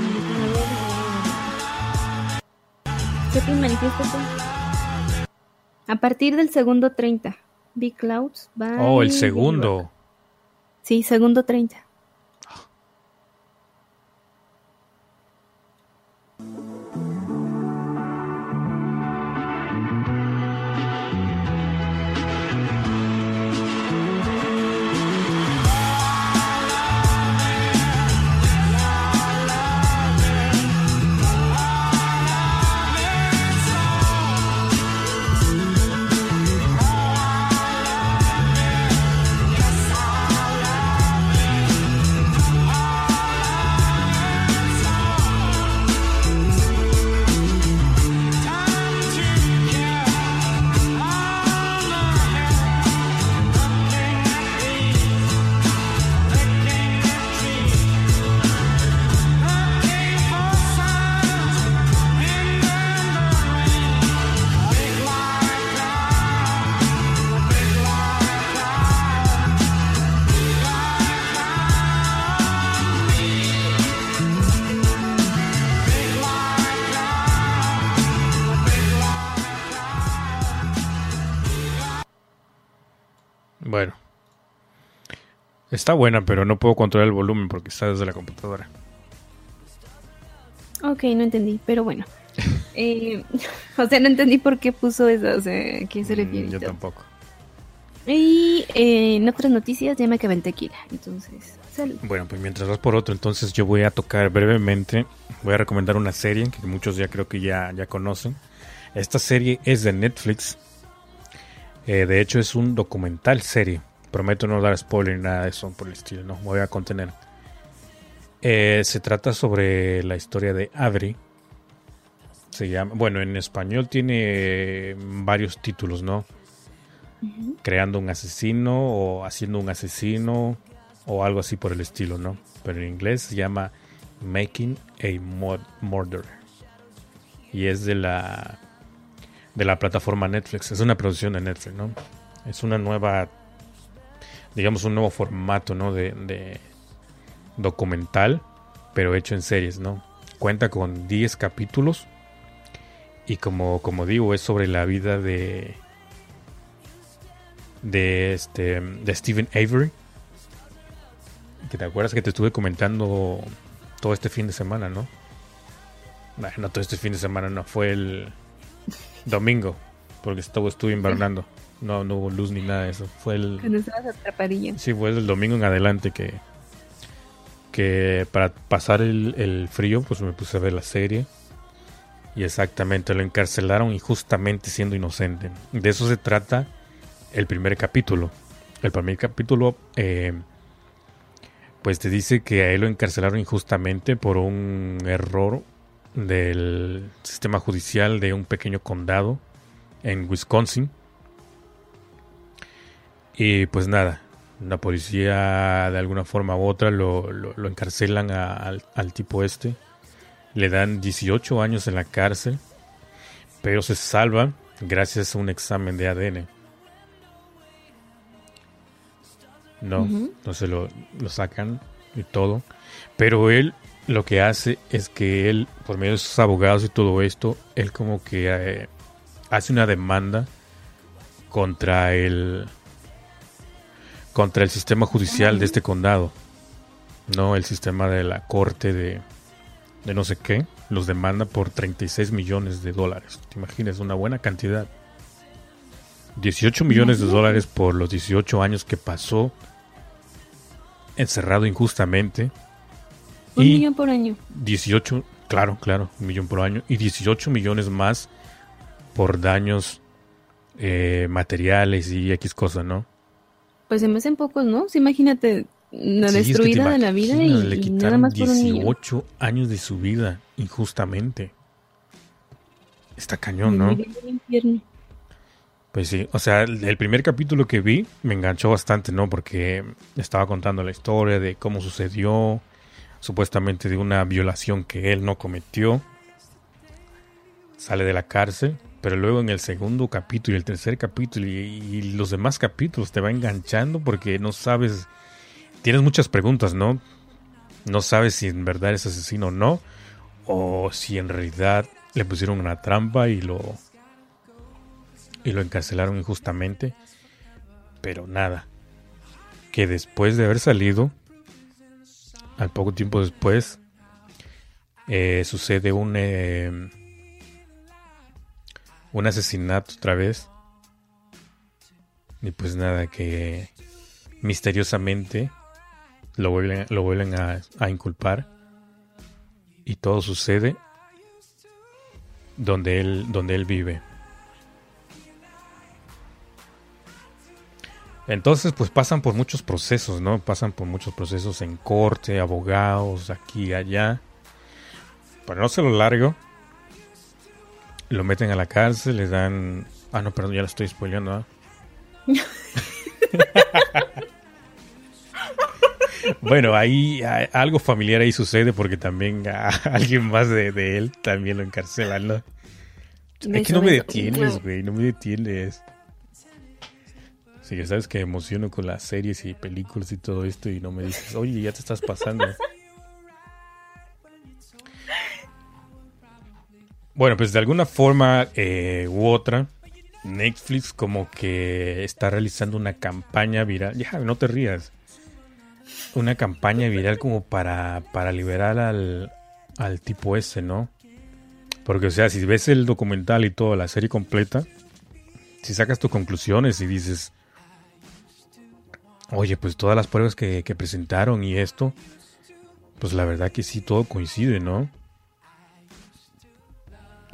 Sepi, manifiéstate. A partir del segundo 30. Big Clouds va. Oh, el segundo. Sí, segundo 30. Está buena, pero no puedo controlar el volumen porque está desde la computadora. Ok, no entendí, pero bueno. Eh, o sea, no entendí por qué puso eso, o sea, ¿a qué se Mm, refiere? y yo tampoco. Y eh, en otras noticias ya me acabé el tequila, entonces, salud. Bueno, pues mientras vas por otro, entonces yo voy a tocar brevemente, voy a recomendar una serie que muchos ya creo que ya, ya conocen. Esta serie es de Netflix. Eh, de hecho es un documental serie. Prometo no dar spoiler ni nada de eso por el estilo, no, me voy a contener. Eh, se trata sobre la historia de Avery. Se llama, bueno, en español tiene varios títulos, ¿no? Creando un asesino o haciendo un asesino o algo así por el estilo, ¿no? Pero en inglés se llama Making a Mur- Murderer. y es de la de la plataforma Netflix. Es una producción de Netflix, ¿no? Es una nueva, digamos, un nuevo formato, ¿no? De, documental, pero hecho en series, ¿no? Cuenta con 10 capítulos y como, como digo, es sobre la vida de de este de Stephen Avery. Que te acuerdas que te estuve comentando todo este fin de semana, ¿no? No todo este fin de semana, no, fue el domingo, porque estuve, estuve invernando. No, no hubo luz ni nada de eso. Fue el, Cuando estabas atrapadillo. Sí, fue el domingo en adelante que, que para pasar el, el frío, pues me puse a ver la serie. Y exactamente, lo encarcelaron injustamente siendo inocente. De eso se trata el primer capítulo. El primer capítulo, eh, pues te dice que a él lo encarcelaron injustamente por un error del sistema judicial de un pequeño condado en Wisconsin. Y pues nada, la policía de alguna forma u otra lo, lo- lo encarcelan a- al, al tipo este. Le dan 18 años en la cárcel, pero se salva gracias a un examen de ADN. No, entonces lo, lo sacan y todo. Pero él lo que hace es que él, por medio de sus abogados y todo esto, él como que eh, hace una demanda contra el contra el sistema judicial de este condado. No el sistema de la corte de, de no sé qué. Los demanda por 36 millones de dólares. ¿Te imaginas? Una buena cantidad. 18 millones de dólares por los 18 años que pasó encerrado injustamente. Un Y- millón por año. 18, claro, claro, un millón por año. Y 18 millones más por daños eh, materiales y X cosas, ¿no? Pues se me hacen pocos, ¿no? Sí, imagínate la Sí, es que te destruida de la vida y, le y nada más por un millón. 18 años de su vida injustamente. Está cañón, ¿no? Pues sí, o sea, el primer capítulo que vi me enganchó bastante, ¿no? Porque estaba contando la historia de cómo sucedió, supuestamente de una violación que él no cometió. Sale de la cárcel, pero luego en el segundo capítulo y el tercer capítulo y, los demás capítulos te va enganchando porque no sabes, tienes muchas preguntas, ¿no? No sabes si en verdad es asesino o no, o si en realidad le pusieron una trampa y lo y lo encarcelaron injustamente. Pero nada. Que después de haber salido, al poco tiempo después, eh, sucede un, eh, un asesinato otra vez. Y pues nada, que misteriosamente lo vuelven, lo a, a inculpar. Y todo sucede donde él, donde él vive. Entonces, pues pasan por muchos procesos, ¿no? Pasan por muchos procesos en corte, abogados, aquí allá. Para no se lo largo, lo meten a la cárcel, le dan... Ah, no, perdón, ya lo estoy spoileando, ¿ah? bueno, ahí a- algo familiar ahí sucede porque también a alguien más de, de él también lo encarcelan, ¿no? Me Es que no me detienes, güey, no me detienes. Sí, que sabes que emociono con las series y películas y todo esto y no me dices, oye, ya te estás pasando. Bueno, pues de alguna forma eh, u otra, Netflix como que está realizando una campaña viral. Ya, no te rías. Una campaña viral como para, para liberar al, al tipo ese, ¿no? Porque, o sea, si ves el documental y toda la serie completa, si sacas tus conclusiones y dices, oye, pues todas las pruebas que, que presentaron y esto, pues la verdad que sí, todo coincide, ¿no?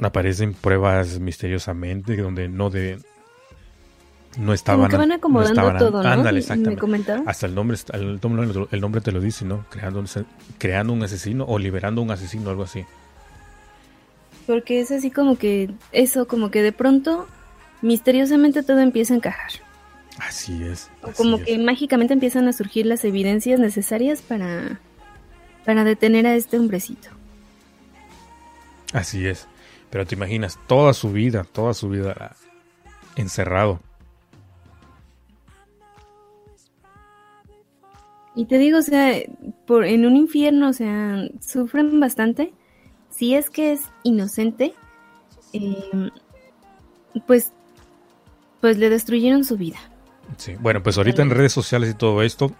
Aparecen pruebas misteriosamente donde no de no estaban Como que van no acomodando estaban- todo, ¿no? ándale, Me comentaron. Hasta el nombre, el nombre, el nombre te lo dice, ¿no? Creando un, creando un asesino o liberando un asesino, algo así. Porque es así como que eso, como que de pronto misteriosamente todo empieza a encajar. Así es. O como es. que mágicamente empiezan a surgir las evidencias necesarias para, para detener a este hombrecito. Así es. Pero te imaginas toda su vida, toda su vida encerrado. Y te digo, o sea, por, en un infierno, o sea, sufren bastante. Si es que es inocente, eh, pues, pues le destruyeron su vida. Sí. Bueno, pues ahorita en redes sociales y todo esto,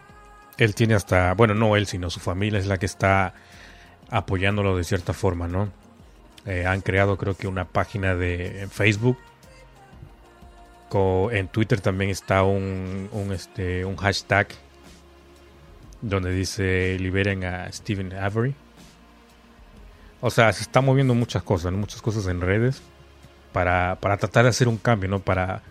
él tiene hasta, bueno, no él, sino su familia es la que está apoyándolo de cierta forma, ¿no? Eh, han creado creo que una página de Facebook. En Twitter también está un, un, este, un hashtag donde dice liberen a Stephen Avery. O sea, se está moviendo muchas cosas, muchas cosas en redes para, para tratar de hacer un cambio, ¿no? Para,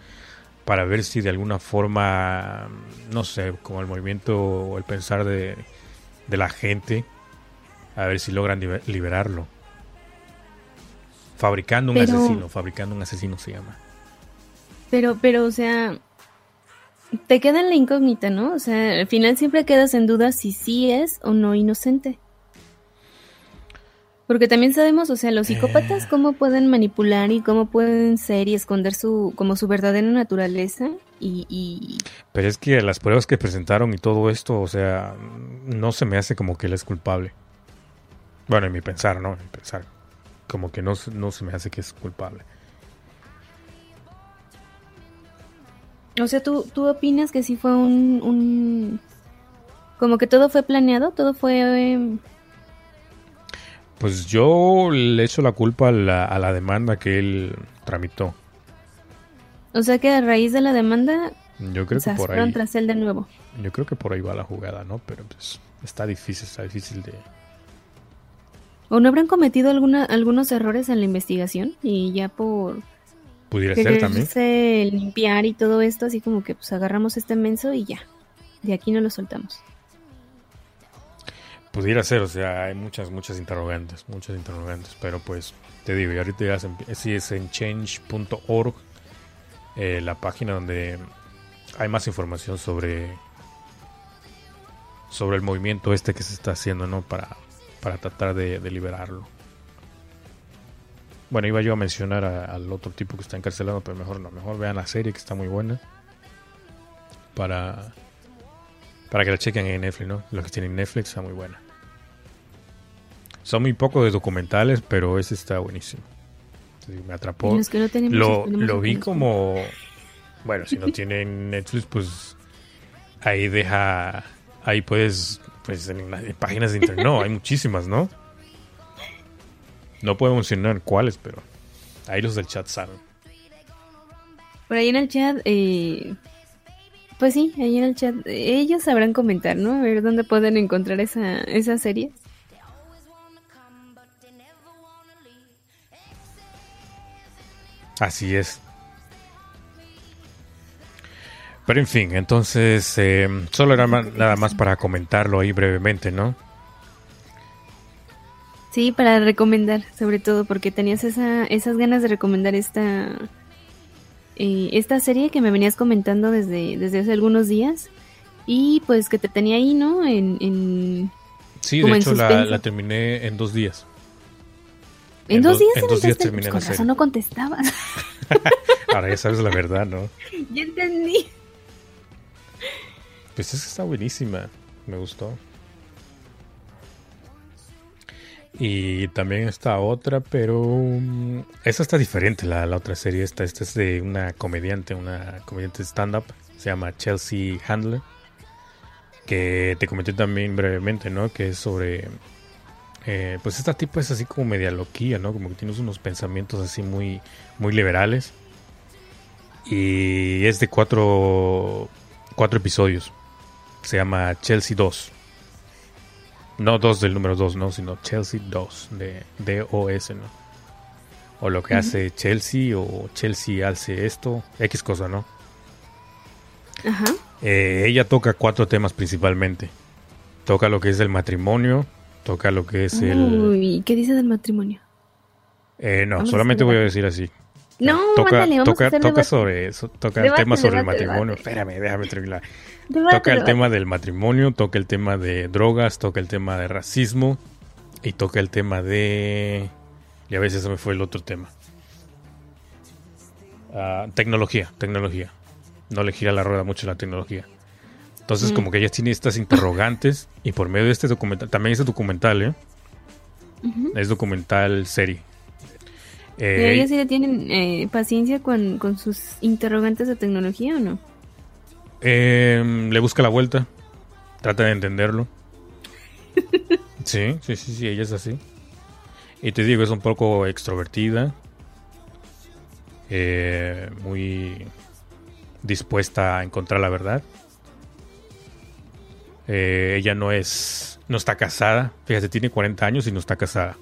para ver si de alguna forma, no sé, como el movimiento o el pensar de, de la gente, a ver si logran liber- liberarlo. Fabricando un Pero- asesino, fabricando un asesino se llama. Pero, pero, o sea, te queda en la incógnita, ¿no? O sea, al final siempre quedas en duda si sí es o no inocente. Porque también sabemos, o sea, los psicópatas cómo pueden manipular y cómo pueden ser y esconder su, como su verdadera naturaleza y, y Pero es que las pruebas que presentaron y todo esto, o sea, no se me hace como que él es culpable. Bueno, en mi pensar, ¿no? En mi pensar. Como que no, se- no se me hace que es culpable. O sea, ¿tú, tú opinas que sí fue un, un... Como que todo fue planeado, todo fue... eh, Pues yo le echo la culpa a la, a la demanda que él tramitó. o sea, que a raíz de la demanda, Yo creo que por ahí. tras él de nuevo. Yo creo que por ahí va la jugada, ¿no? Pero pues está difícil, está difícil de. ¿O no habrán cometido alguna, algunos errores en la investigación? Y ya por Pudiera ser también. limpiar y todo esto, así como que pues agarramos este menso y ya. De aquí no lo soltamos. Pudiera ser, o sea, hay muchas, muchas interrogantes, muchas interrogantes, pero pues te digo, y ahorita ya se es en change.org, eh, la página donde hay más información sobre sobre el movimiento este que se está haciendo, ¿no? Para, para tratar de, de liberarlo. Bueno, iba yo a mencionar a- al otro tipo que está encarcelado, pero mejor no, mejor vean la serie que está muy buena. Para, para que la chequen en Netflix, ¿no? Los que tienen Netflix está muy buena. Son muy pocos de documentales, pero ese está buenísimo. Me atrapó. Y los que no tenemos, Lo, vi como... Bueno, si no tienen Netflix, pues ahí deja... Ahí puedes... Pues en, en páginas de internet. No, hay muchísimas, ¿no? No puedo mencionar cuáles, pero ahí los del chat saben. Por ahí en el chat, eh, pues sí, ahí en el chat, ellos sabrán comentar, ¿no? A ver dónde pueden encontrar esa, esa serie. Así es. Pero en fin, entonces eh, solo era nada más para comentarlo ahí brevemente, ¿no? Sí, para recomendar, sobre todo, porque tenías esa, esas ganas de recomendar esta, eh, esta serie que me venías comentando desde, desde hace algunos días. Y pues que te tenía ahí, ¿no? En, en, Sí, de en hecho la, terminé en dos días. en En dos dos- días en dos días terminé pues, la con serie. razón no contestabas. Ahora ya sabes la verdad, ¿no? ya entendí. Pues es que está buenísima. Me gustó. Y también está otra, pero mm, esa está diferente, la, la otra serie. Esta, esta es de una comediante, una comediante stand-up. Se llama Chelsea Handler. Que te comenté también brevemente, ¿no? Que es sobre... eh, pues esta tipo es así como media loquía, ¿no? Como que tienes unos pensamientos así muy, muy liberales. Y es de cuatro, cuatro episodios. Se llama Chelsea 2. No 2 del número 2, no, sino Chelsea 2, de D-O-S, ¿no? O lo que hace Chelsea, o Chelsea hace esto, X cosa, ¿no? Ajá. Eh, ella toca cuatro temas principalmente. Toca lo que es el matrimonio, toca lo que es el... Uy, ¿qué dices del matrimonio? Eh, no, Vamos solamente voy a decir así. No, toca, ándale, vamos a toca, hacer toca debate. sobre eso, toca Debate, el tema sobre el matrimonio. debate. Espérame, déjame terminar. Toca el tema del matrimonio, toca el tema de drogas, toca el tema de racismo y toca el tema de Y a veces se me fue el otro tema. Ah, tecnología, tecnología. No le gira la rueda mucho la tecnología. Entonces, Mm. como que ella tiene estas interrogantes y por medio de este documental, también es documental, ¿eh? Es documental serie. Pero Eh, ellas sí le tienen eh, paciencia con, con sus interrogantes de tecnología o no? eh, le busca la vuelta, trata de entenderlo. Sí, sí, sí, sí, ella es así. Y te digo, es un poco extrovertida. eh, muy dispuesta a encontrar la verdad. Eh, ella no es. No está casada. Fíjate, tiene 40 años y no está casada.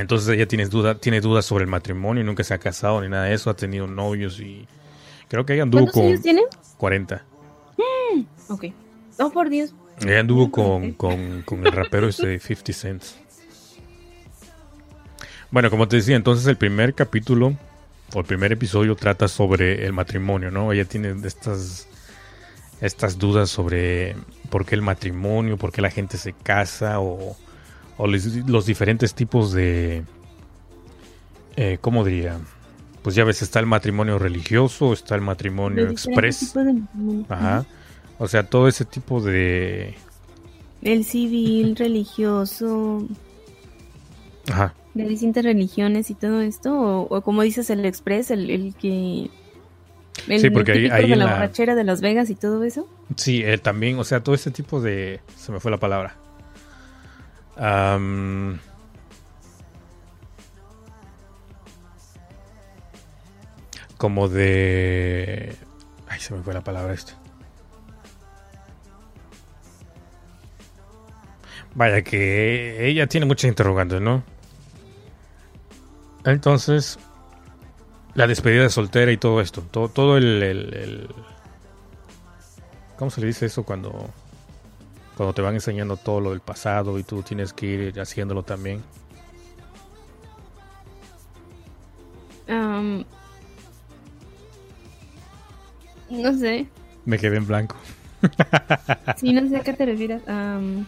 Entonces ella tiene, duda, tiene dudas sobre el matrimonio. Nunca se ha casado ni nada de eso. Ha tenido novios y. Creo que ella anduvo ¿Cuántos con años tiene? 40. Ok. Oh, por Dios. Ella anduvo Mm, con, con, con el rapero este de 50 Cent. Bueno, como te decía, entonces el primer capítulo o el primer episodio trata sobre el matrimonio, ¿no? Ella tiene estas, estas dudas sobre por qué el matrimonio, por qué la gente se casa o, o les- los diferentes tipos de... Eh, ¿Cómo diría? Pues ya ves, está el matrimonio religioso, está el matrimonio diferentes express. de. Ajá. O sea, todo ese tipo de... El civil, religioso, Ajá. de distintas religiones y todo esto, o, o como dices el express, el, el que... El Sí, porque ahí- ahí de en la borrachera de Las Vegas y todo eso. Sí, él también, o sea, todo ese tipo de... Se me fue la palabra. Como de... Ay, se me fue la palabra esta. Vaya que ella tiene muchas interrogantes, ¿no? Entonces, la despedida de soltera y todo esto, todo, todo el- el- ¿Cómo se le dice eso cuando, cuando te van enseñando todo lo del pasado y tú tienes que ir haciéndolo también? Am, no sé. Me quedé en blanco. Sí, no sé a qué te refieres. Am,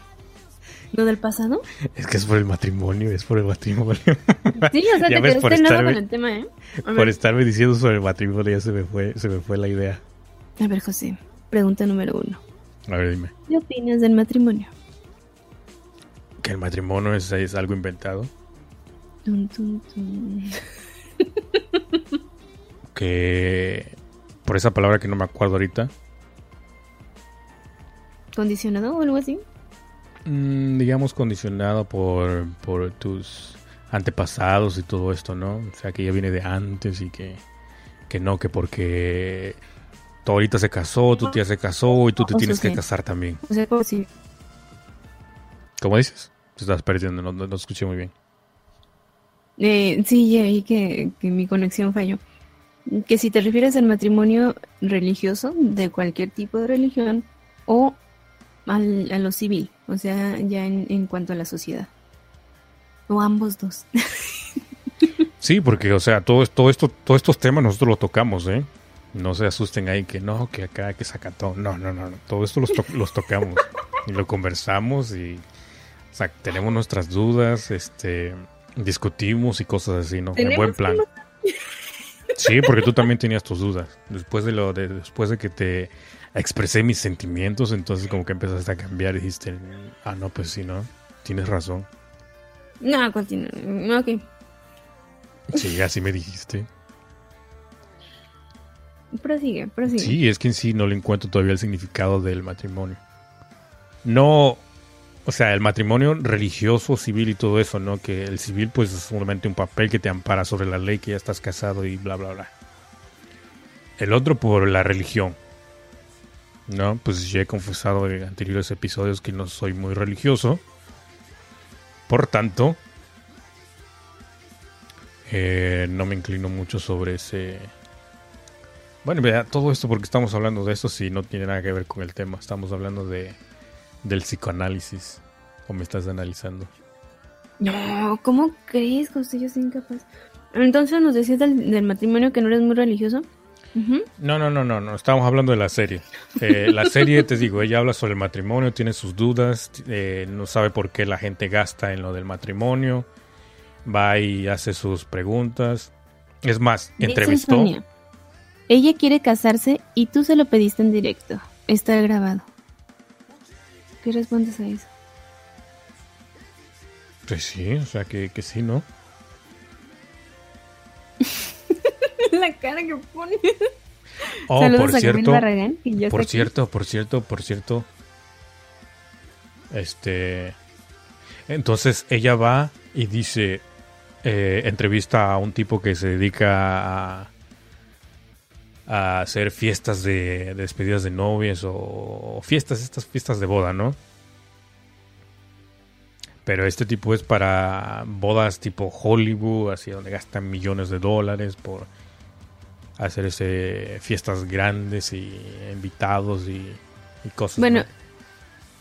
¿Lo del pasado? Es que es por el matrimonio, es por el matrimonio. Sí, o sea, Ya te ves, quedaste nada con el tema, ¿eh? Por estarme diciendo sobre el matrimonio ya se me fue, se me fue la idea. a ver, José, pregunta número uno. A ver, dime. ¿Qué opinas del matrimonio? ¿Que el matrimonio es, es algo inventado? Tun, tun, tun. Que por esa palabra que no me acuerdo ahorita, ¿Condicionado o algo así? mm, digamos condicionado por, por tus antepasados y todo esto, ¿no? O sea, que ya viene de antes y que, que no, que porque tu ahorita se casó, tu tía se casó y tú te O tienes que sí. casar también. O sea, como si... ¿Cómo dices? Te estás perdiendo, no, no, no escuché muy bien. Eh, sí, ya vi que, que mi conexión falló. Que si te refieres al matrimonio religioso, de cualquier tipo de religión, o al- a lo civil, o sea, ya en, en cuanto a la sociedad. O ambos dos. Sí, porque, o sea, todo, todo esto, todos estos temas nosotros los tocamos, ¿eh? No se asusten ahí que no, que acá, que sacatón. No, no, no, no. Todo esto los, to- los tocamos y lo conversamos y, o sea, tenemos nuestras dudas, este, discutimos y cosas así, ¿no? En ¿Tenemos buen plan. Sí, porque tú también tenías tus dudas. Después de lo de, después de que te expresé mis sentimientos, entonces como que empezaste a cambiar y dijiste, ah, no, pues sí, ¿no? Tienes razón. No, continúa. Ok. Sí, así me dijiste. Prosigue, prosigue. Sí, es que en sí no le encuentro todavía el significado del matrimonio. No, o sea, el matrimonio religioso, civil y todo eso, ¿no? Que el civil pues es solamente un papel que te ampara sobre la ley, que ya estás casado y bla, bla, bla. El otro por la religión. No, pues ya he confesado en anteriores episodios que no soy muy religioso. Por tanto, eh, no me inclino mucho sobre ese, bueno, vea, todo esto porque estamos hablando de esto si no tiene nada que ver con el tema. Estamos hablando de del psicoanálisis. ¿O me estás analizando? No, ¿cómo crees, José? Yo soy incapaz. Entonces nos decías del, del matrimonio que no eres muy religioso. No, no, no, no, no. Estamos hablando de la serie. Eh, la serie, te digo, ella habla sobre el matrimonio, tiene sus dudas, eh, no sabe por qué la gente gasta en lo del matrimonio va y hace sus preguntas. Es más, entrevistó. Ella quiere casarse y tú se lo pediste en directo. Está grabado. ¿Qué respondes a eso? Pues sí, o sea que, que sí, ¿no? La cara que pone. Oh, Saludos por a cierto, Barragán, por aquí. cierto, por cierto, por cierto. Este. Entonces ella va y dice. eh, entrevista a un tipo que se dedica a. a hacer fiestas de, de despedidas de novias o, fiestas, estas fiestas de boda, ¿no? Pero este tipo es para bodas tipo Hollywood, así donde gastan millones de dólares por hacer ese, fiestas grandes y invitados y, y cosas. Bueno, ¿no?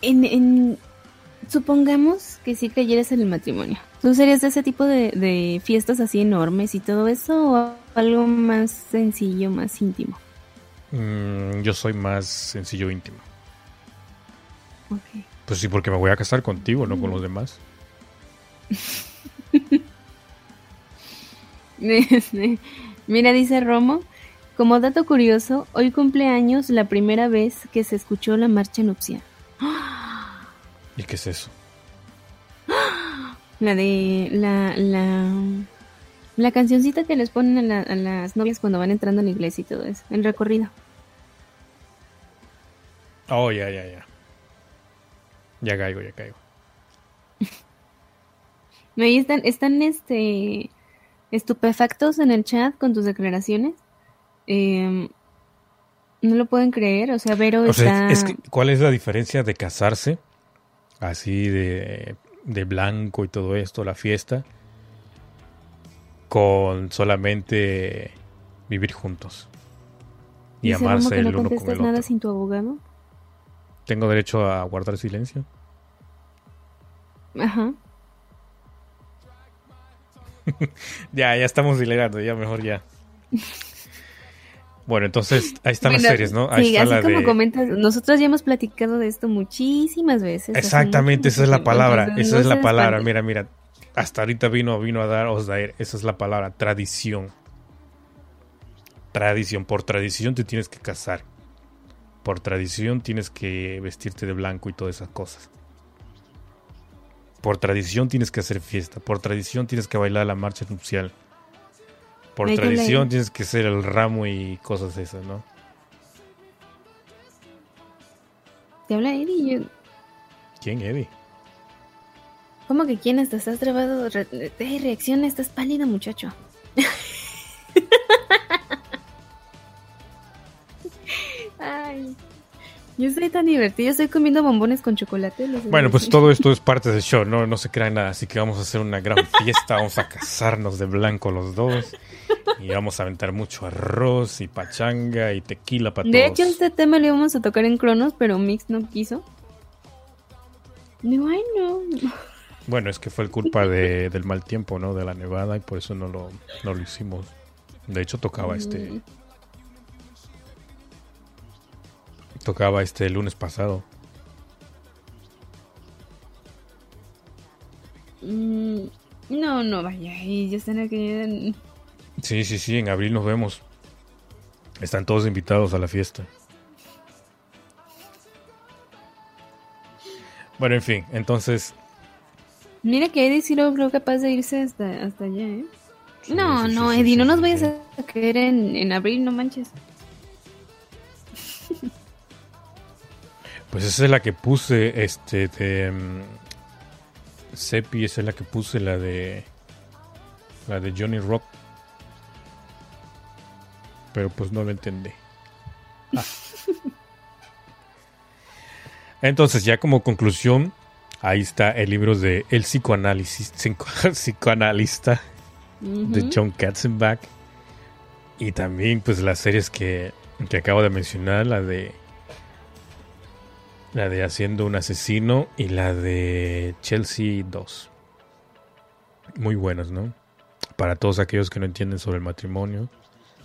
en, en- supongamos que sí creyeras en el matrimonio. ¿Tú serías de ese tipo de, de fiestas así enormes y todo eso o algo más sencillo, más íntimo? Mm, yo soy más sencillo íntimo. Ok. Pues sí, porque me voy a casar contigo, no con los demás. Mira, dice Romo, como dato curioso, hoy cumple años la primera vez que se escuchó la marcha nupcial. ¿Y qué es eso? La de la, la, la cancioncita que les ponen a, la- a las novias cuando van entrando a la iglesia y todo eso, el recorrido. Oh, ya, ya, ya. Ya caigo, ya caigo. Y están, están este estupefactos en el chat con tus declaraciones. Eh, no lo pueden creer, o sea, Vero O sea, está... es que, ¿cuál es la diferencia de casarse así de, de blanco y todo esto, la fiesta, con solamente vivir juntos y Romo amarse que el no uno con el nada otro? sin tu abogado. ¿Tengo derecho a guardar silencio? Ajá. Ya, ya estamos dilegando, ya mejor ya. Bueno, entonces ahí están las Bueno, series, ¿no? Ahí sí, está así la como de... comentas, nosotros ya hemos platicado de esto muchísimas veces. Exactamente, esa es la palabra, esa es la palabra. Mira, mira, hasta ahorita vino, vino a dar Osdair, esa es la palabra, tradición. Tradición, por tradición te tienes que casar. Por tradición tienes que vestirte de blanco y todas esas cosas. Por tradición tienes que hacer fiesta. Por tradición tienes que bailar la marcha nupcial. Por Ay, tradición tienes que hacer el ramo y cosas esas, ¿no? Te habla Eddie. yo- ¿Quién, Eddie? ¿Cómo que quién estás? ¿Estás trabado? Re- reacciona, estás pálido, muchacho. Ay. Yo estoy tan divertido, estoy comiendo bombones con chocolate. Bueno, pues todo esto es parte del show, no, no se crean nada, así que vamos a hacer una gran fiesta, vamos a casarnos de blanco los dos y vamos a aventar mucho arroz y pachanga y tequila para De todos. hecho, este tema lo íbamos a tocar en Cronos, pero Mix no quiso. No, ay, no. Bueno, es que fue culpa de- del mal tiempo, ¿no? De la nevada y por eso no lo, no lo hicimos. De hecho, tocaba este... Tocaba este lunes pasado. Mm, no, no, vaya. Y ya están aquí. Sí, sí, sí, en abril nos vemos. Están todos invitados a la fiesta. Bueno, en fin, entonces Mira que Eddie sí logró capaz de irse hasta, hasta allá, ¿eh? Sí, no, sí, no, sí, Eddie, no nos vayas a caer en, en abril, no manches. Pues esa es la que puse, este, de... mm, Seppi, esa es la que puse, la de... La de Johnny Rock. Pero pues no lo entendí. Ah. Entonces, ya como conclusión, ahí está el libro de El psicoanálisis, psico- psicoanalista de. John Katzenbach. Y también, pues, las series que, que acabo de mencionar, la de. La de Haciendo un asesino y la de Chelsea 2. Muy buenas, ¿no? Para todos aquellos que no entienden sobre el matrimonio,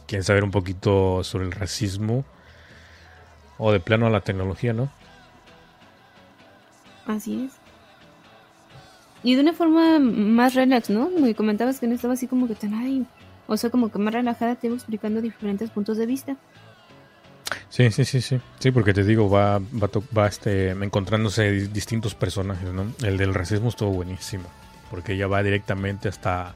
quieren saber un poquito sobre el racismo o de plano a la tecnología, ¿no? Así es. Y de una forma más relax, ¿no? Me comentabas que no estaba así como que tan, ay, o sea, como que más relajada te iba explicando diferentes puntos de vista. Sí, sí, sí, sí. Sí, porque te digo, va, va, va este, encontrándose di- distintos personajes, ¿no? El del racismo estuvo buenísimo, porque ella va directamente hasta,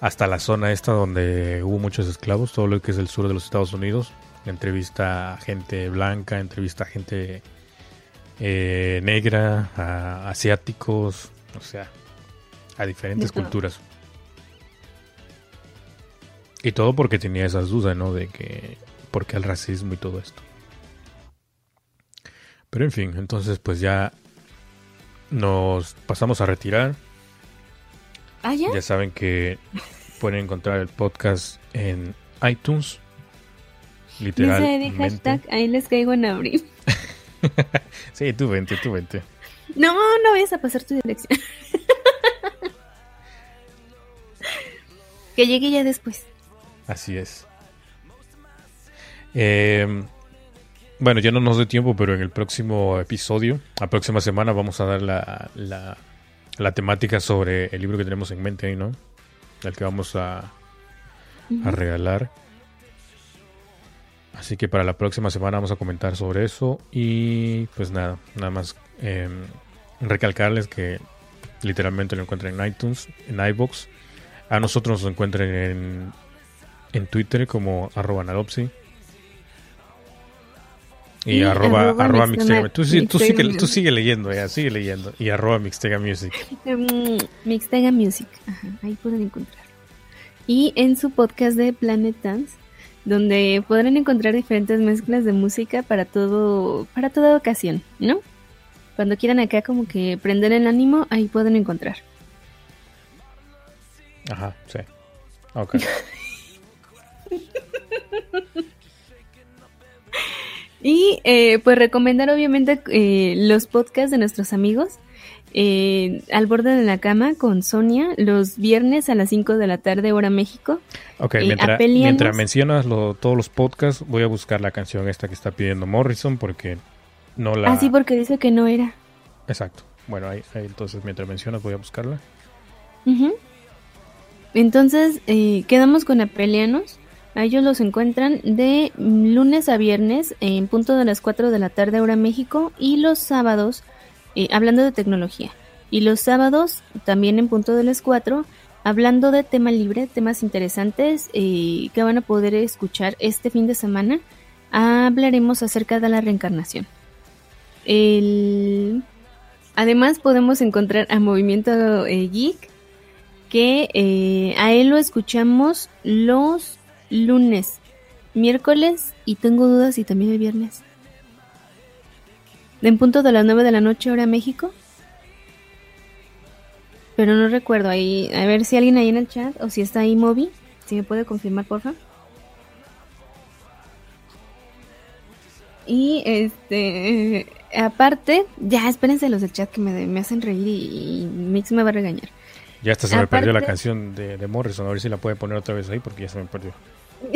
hasta la zona esta donde hubo muchos esclavos, todo lo que es el sur de los Estados Unidos. Entrevista a gente blanca, entrevista a gente eh, negra, a asiáticos, o sea, a diferentes culturas. Y todo porque tenía esas dudas, ¿no? De que, ¿por qué el racismo y todo esto? Pero en fin, entonces pues ya nos pasamos a retirar. Ah, ya. Ya saben que pueden encontrar el podcast en iTunes. Literalmente. hashtag, ahí les caigo en abril. Sí, tú vente, tú vente. No, no vayas a pasar tu dirección. que llegue ya después. Así es. Eh, bueno, ya no nos dé tiempo, pero en el próximo episodio, la próxima semana, vamos a dar la, la, la temática sobre el libro que tenemos en mente ¿no? El que vamos a, a regalar. Así que para la próxima semana vamos a comentar sobre eso. Y pues nada, nada más eh, recalcarles que literalmente lo encuentran en iTunes, en iBox. A nosotros nos encuentran en, en Twitter como arroba Nadopsi. Y, Y arroba, arroba arroba Mixtega- Mixtega. Tú, sigue, tú Music. sigue leyendo, ya, sigue leyendo. Y arroba Mixtega Music. Mm, Mixtega Music. Ajá, ahí pueden encontrar. Y en su podcast de Planet Dance, donde podrán encontrar diferentes mezclas de música para todo, para toda ocasión, ¿no? Cuando quieran acá como que prender el ánimo, ahí pueden encontrar. Ajá, sí. Ok. Y eh, pues recomendar obviamente eh, los podcasts de nuestros amigos. eh, al borde de la cama con Sonia los viernes a las 5 de la tarde hora México. Ok, Eh, mientras, mientras mencionas lo- todos los podcasts, voy a buscar la canción esta que está pidiendo Morrison porque no la... Ah, sí, porque dice que no era. Exacto. Bueno, ahí, ahí entonces mientras mencionas voy a buscarla. Entonces, eh, quedamos con Apelianos. A ellos los encuentran de lunes a viernes en punto de las 4 de la tarde hora México y los sábados, eh, hablando de tecnología. Y los sábados también en punto de las 4, hablando de tema libre, temas interesantes eh, que van a poder escuchar este fin de semana. Hablaremos acerca de la reencarnación. El... Además podemos encontrar a Movimiento eh, Geek que eh, a él lo escuchamos los lunes, miércoles y tengo dudas si también el viernes. En punto de las 9 de la noche hora México. Pero no recuerdo ahí, a ver si alguien ahí en el chat o si está ahí Moby, si me puede confirmar porfa. Y este, aparte, ya espérense los del chat que me, me hacen reír y, y Mix me va a regañar. Ya hasta se me perdió la canción de, de Morrison. A ver si la puede poner otra vez ahí porque ya se me perdió.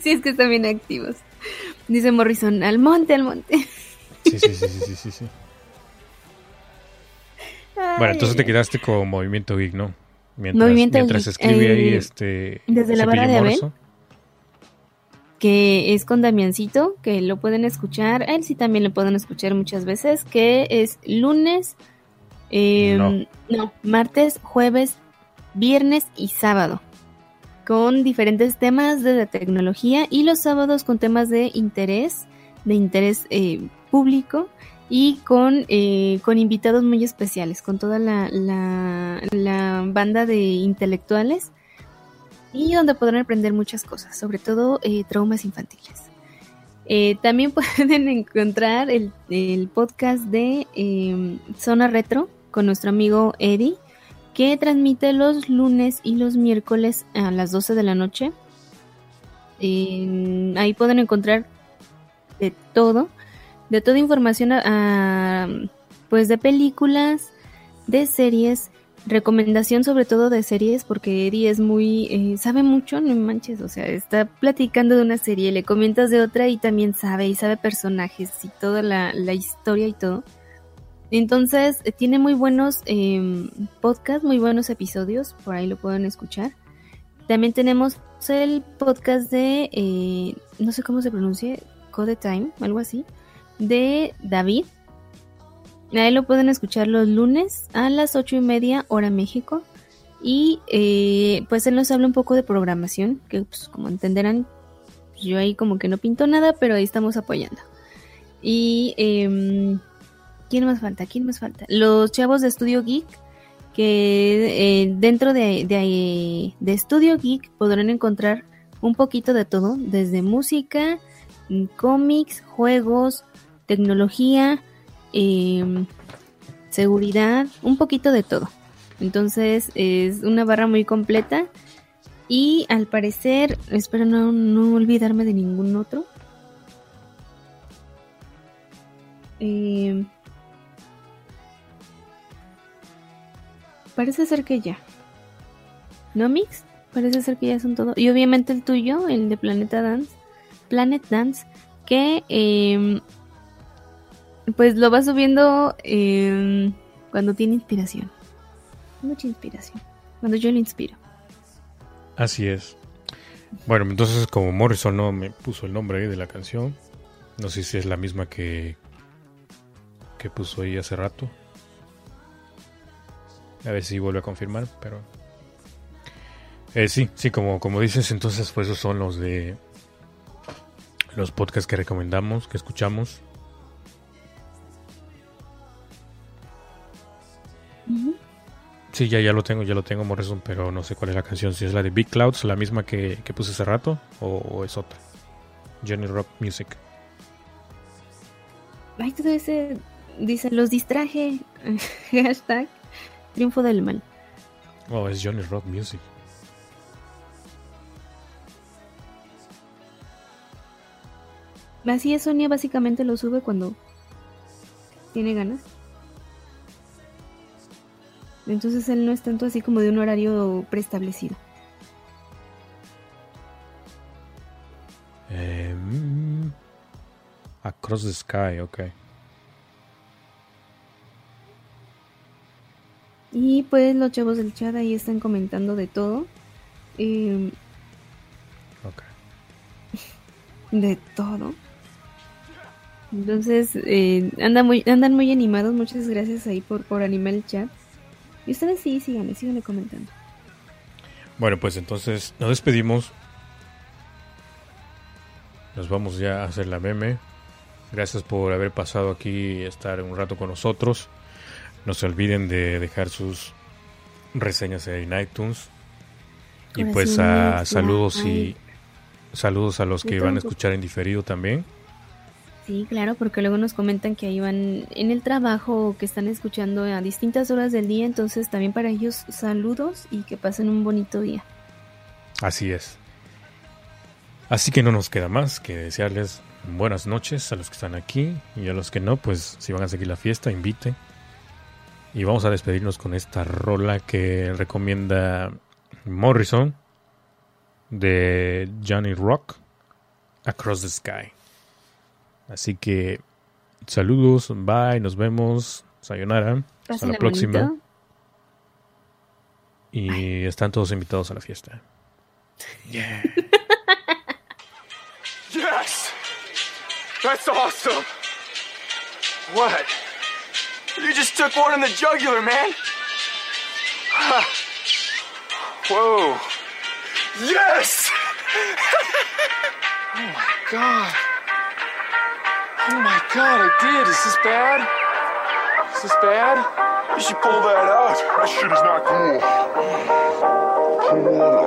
sí, es que están bien activos. Dice Morrison, al monte, al monte. Sí, sí, sí, sí, sí, sí. Bueno, entonces te quedaste con Movimiento Geek, ¿no? Mientras, Movimiento mientras Geek, escribe ahí este... desde la barra de Abel. Morrison. Que es con Damiancito, que lo pueden escuchar. A él sí también lo pueden escuchar muchas veces. Que es lunes, eh, No. no, martes, jueves, viernes y sábado. Con diferentes temas de la tecnología y los sábados con temas de interés, de interés eh, público y con, eh, con invitados muy especiales, con toda la, la, la banda de intelectuales y donde podrán aprender muchas cosas, sobre todo eh, traumas infantiles. Eh, también pueden encontrar el, podcast de eh, Zona Retro con nuestro amigo Eddie, que transmite los lunes y los miércoles a las 12 de la noche. Ahí pueden encontrar de todo, de toda información pues de películas, de series, recomendación sobre todo de series porque Eddie es muy eh, sabe mucho no manches o sea está platicando de una serie le comentas de otra y también sabe y sabe personajes y toda la, la historia y todo Entonces, eh, tiene muy buenos eh, podcasts, muy buenos episodios, por ahí lo pueden escuchar. También tenemos el podcast de, eh, no sé cómo se pronuncia, Code Time, algo así, de David. Ahí lo pueden escuchar los lunes a las ocho y media hora México. Y eh, pues él nos habla un poco de programación, que pues, como entenderán, yo ahí como que no pinto nada, pero ahí estamos apoyando. Y em, ¿quién más falta? ¿Quién más falta? Los chavos de Studio Geek, que eh, dentro de, de, de Geek podrán encontrar un poquito de todo, desde música, cómics, juegos, tecnología, em, seguridad, un poquito de todo. Entonces es una barra muy completa y al parecer, espero no, no olvidarme de ningún otro. Eh, parece ser que ya. ¿No, Mix? Parece ser que ya son todo. Y obviamente el tuyo, el de Planeta Dance. Planet Dance. Que eh, pues lo va subiendo eh, cuando tiene inspiración. Mucha inspiración. Cuando yo lo inspiro. Así es. Bueno, entonces como Morrison no me puso el nombre de la canción, no sé si es la misma que que puso ahí hace rato. A ver si vuelve a confirmar, pero eh, sí, sí, como como dices, entonces pues esos son los de los podcasts que recomendamos, que escuchamos. Sí, ya, ya lo tengo, ya lo tengo Morrison, pero no sé cuál es la canción, si es la de Big Clouds, la misma que, que puse hace rato, o, o es otra. Johnny Rock Music. Ay, todo ese. Dice, los distraje. Hashtag triunfo del mal. Oh, es Johnny Rock Music. Así es, Sonia básicamente lo sube cuando tiene ganas. Entonces él no es tanto así como de un horario preestablecido. Eh, mm, Across the Sky, ok. Y pues los chavos del chat ahí están comentando de todo. Eh, Ok. de todo. Entonces, eh, andan, muy, andan muy animados. Muchas gracias ahí por, por animar el chat. Y ustedes sí, síganle, síganle comentando. Bueno, pues entonces nos despedimos. Nos vamos ya a hacer la meme. Gracias por haber pasado aquí y estar un rato con nosotros. No se olviden de dejar sus reseñas en iTunes. Y pues a saludos y saludos a los que van a escuchar en diferido también. Sí, claro, porque luego nos comentan que ahí van en el trabajo o que están escuchando a distintas horas del día. Entonces, también para ellos, saludos y que pasen un bonito día. Así es. Así que no nos queda más que desearles buenas noches a los que están aquí y a los que no, pues si van a seguir la fiesta, inviten. Y vamos a despedirnos con esta rola que recomienda Morrison de Johnny Rock, Across the Sky. Así que saludos, bye, nos vemos, sayonara, hasta la próxima. bonito. Y están todos invitados a la fiesta. Yeah. Yes! That's awesome! What? You just took one in the jugular, man! Ha. Whoa! Yes! oh my god! Oh my god, I did! Is this bad? Is this bad? You should pull that out. That shit is not cool. Pull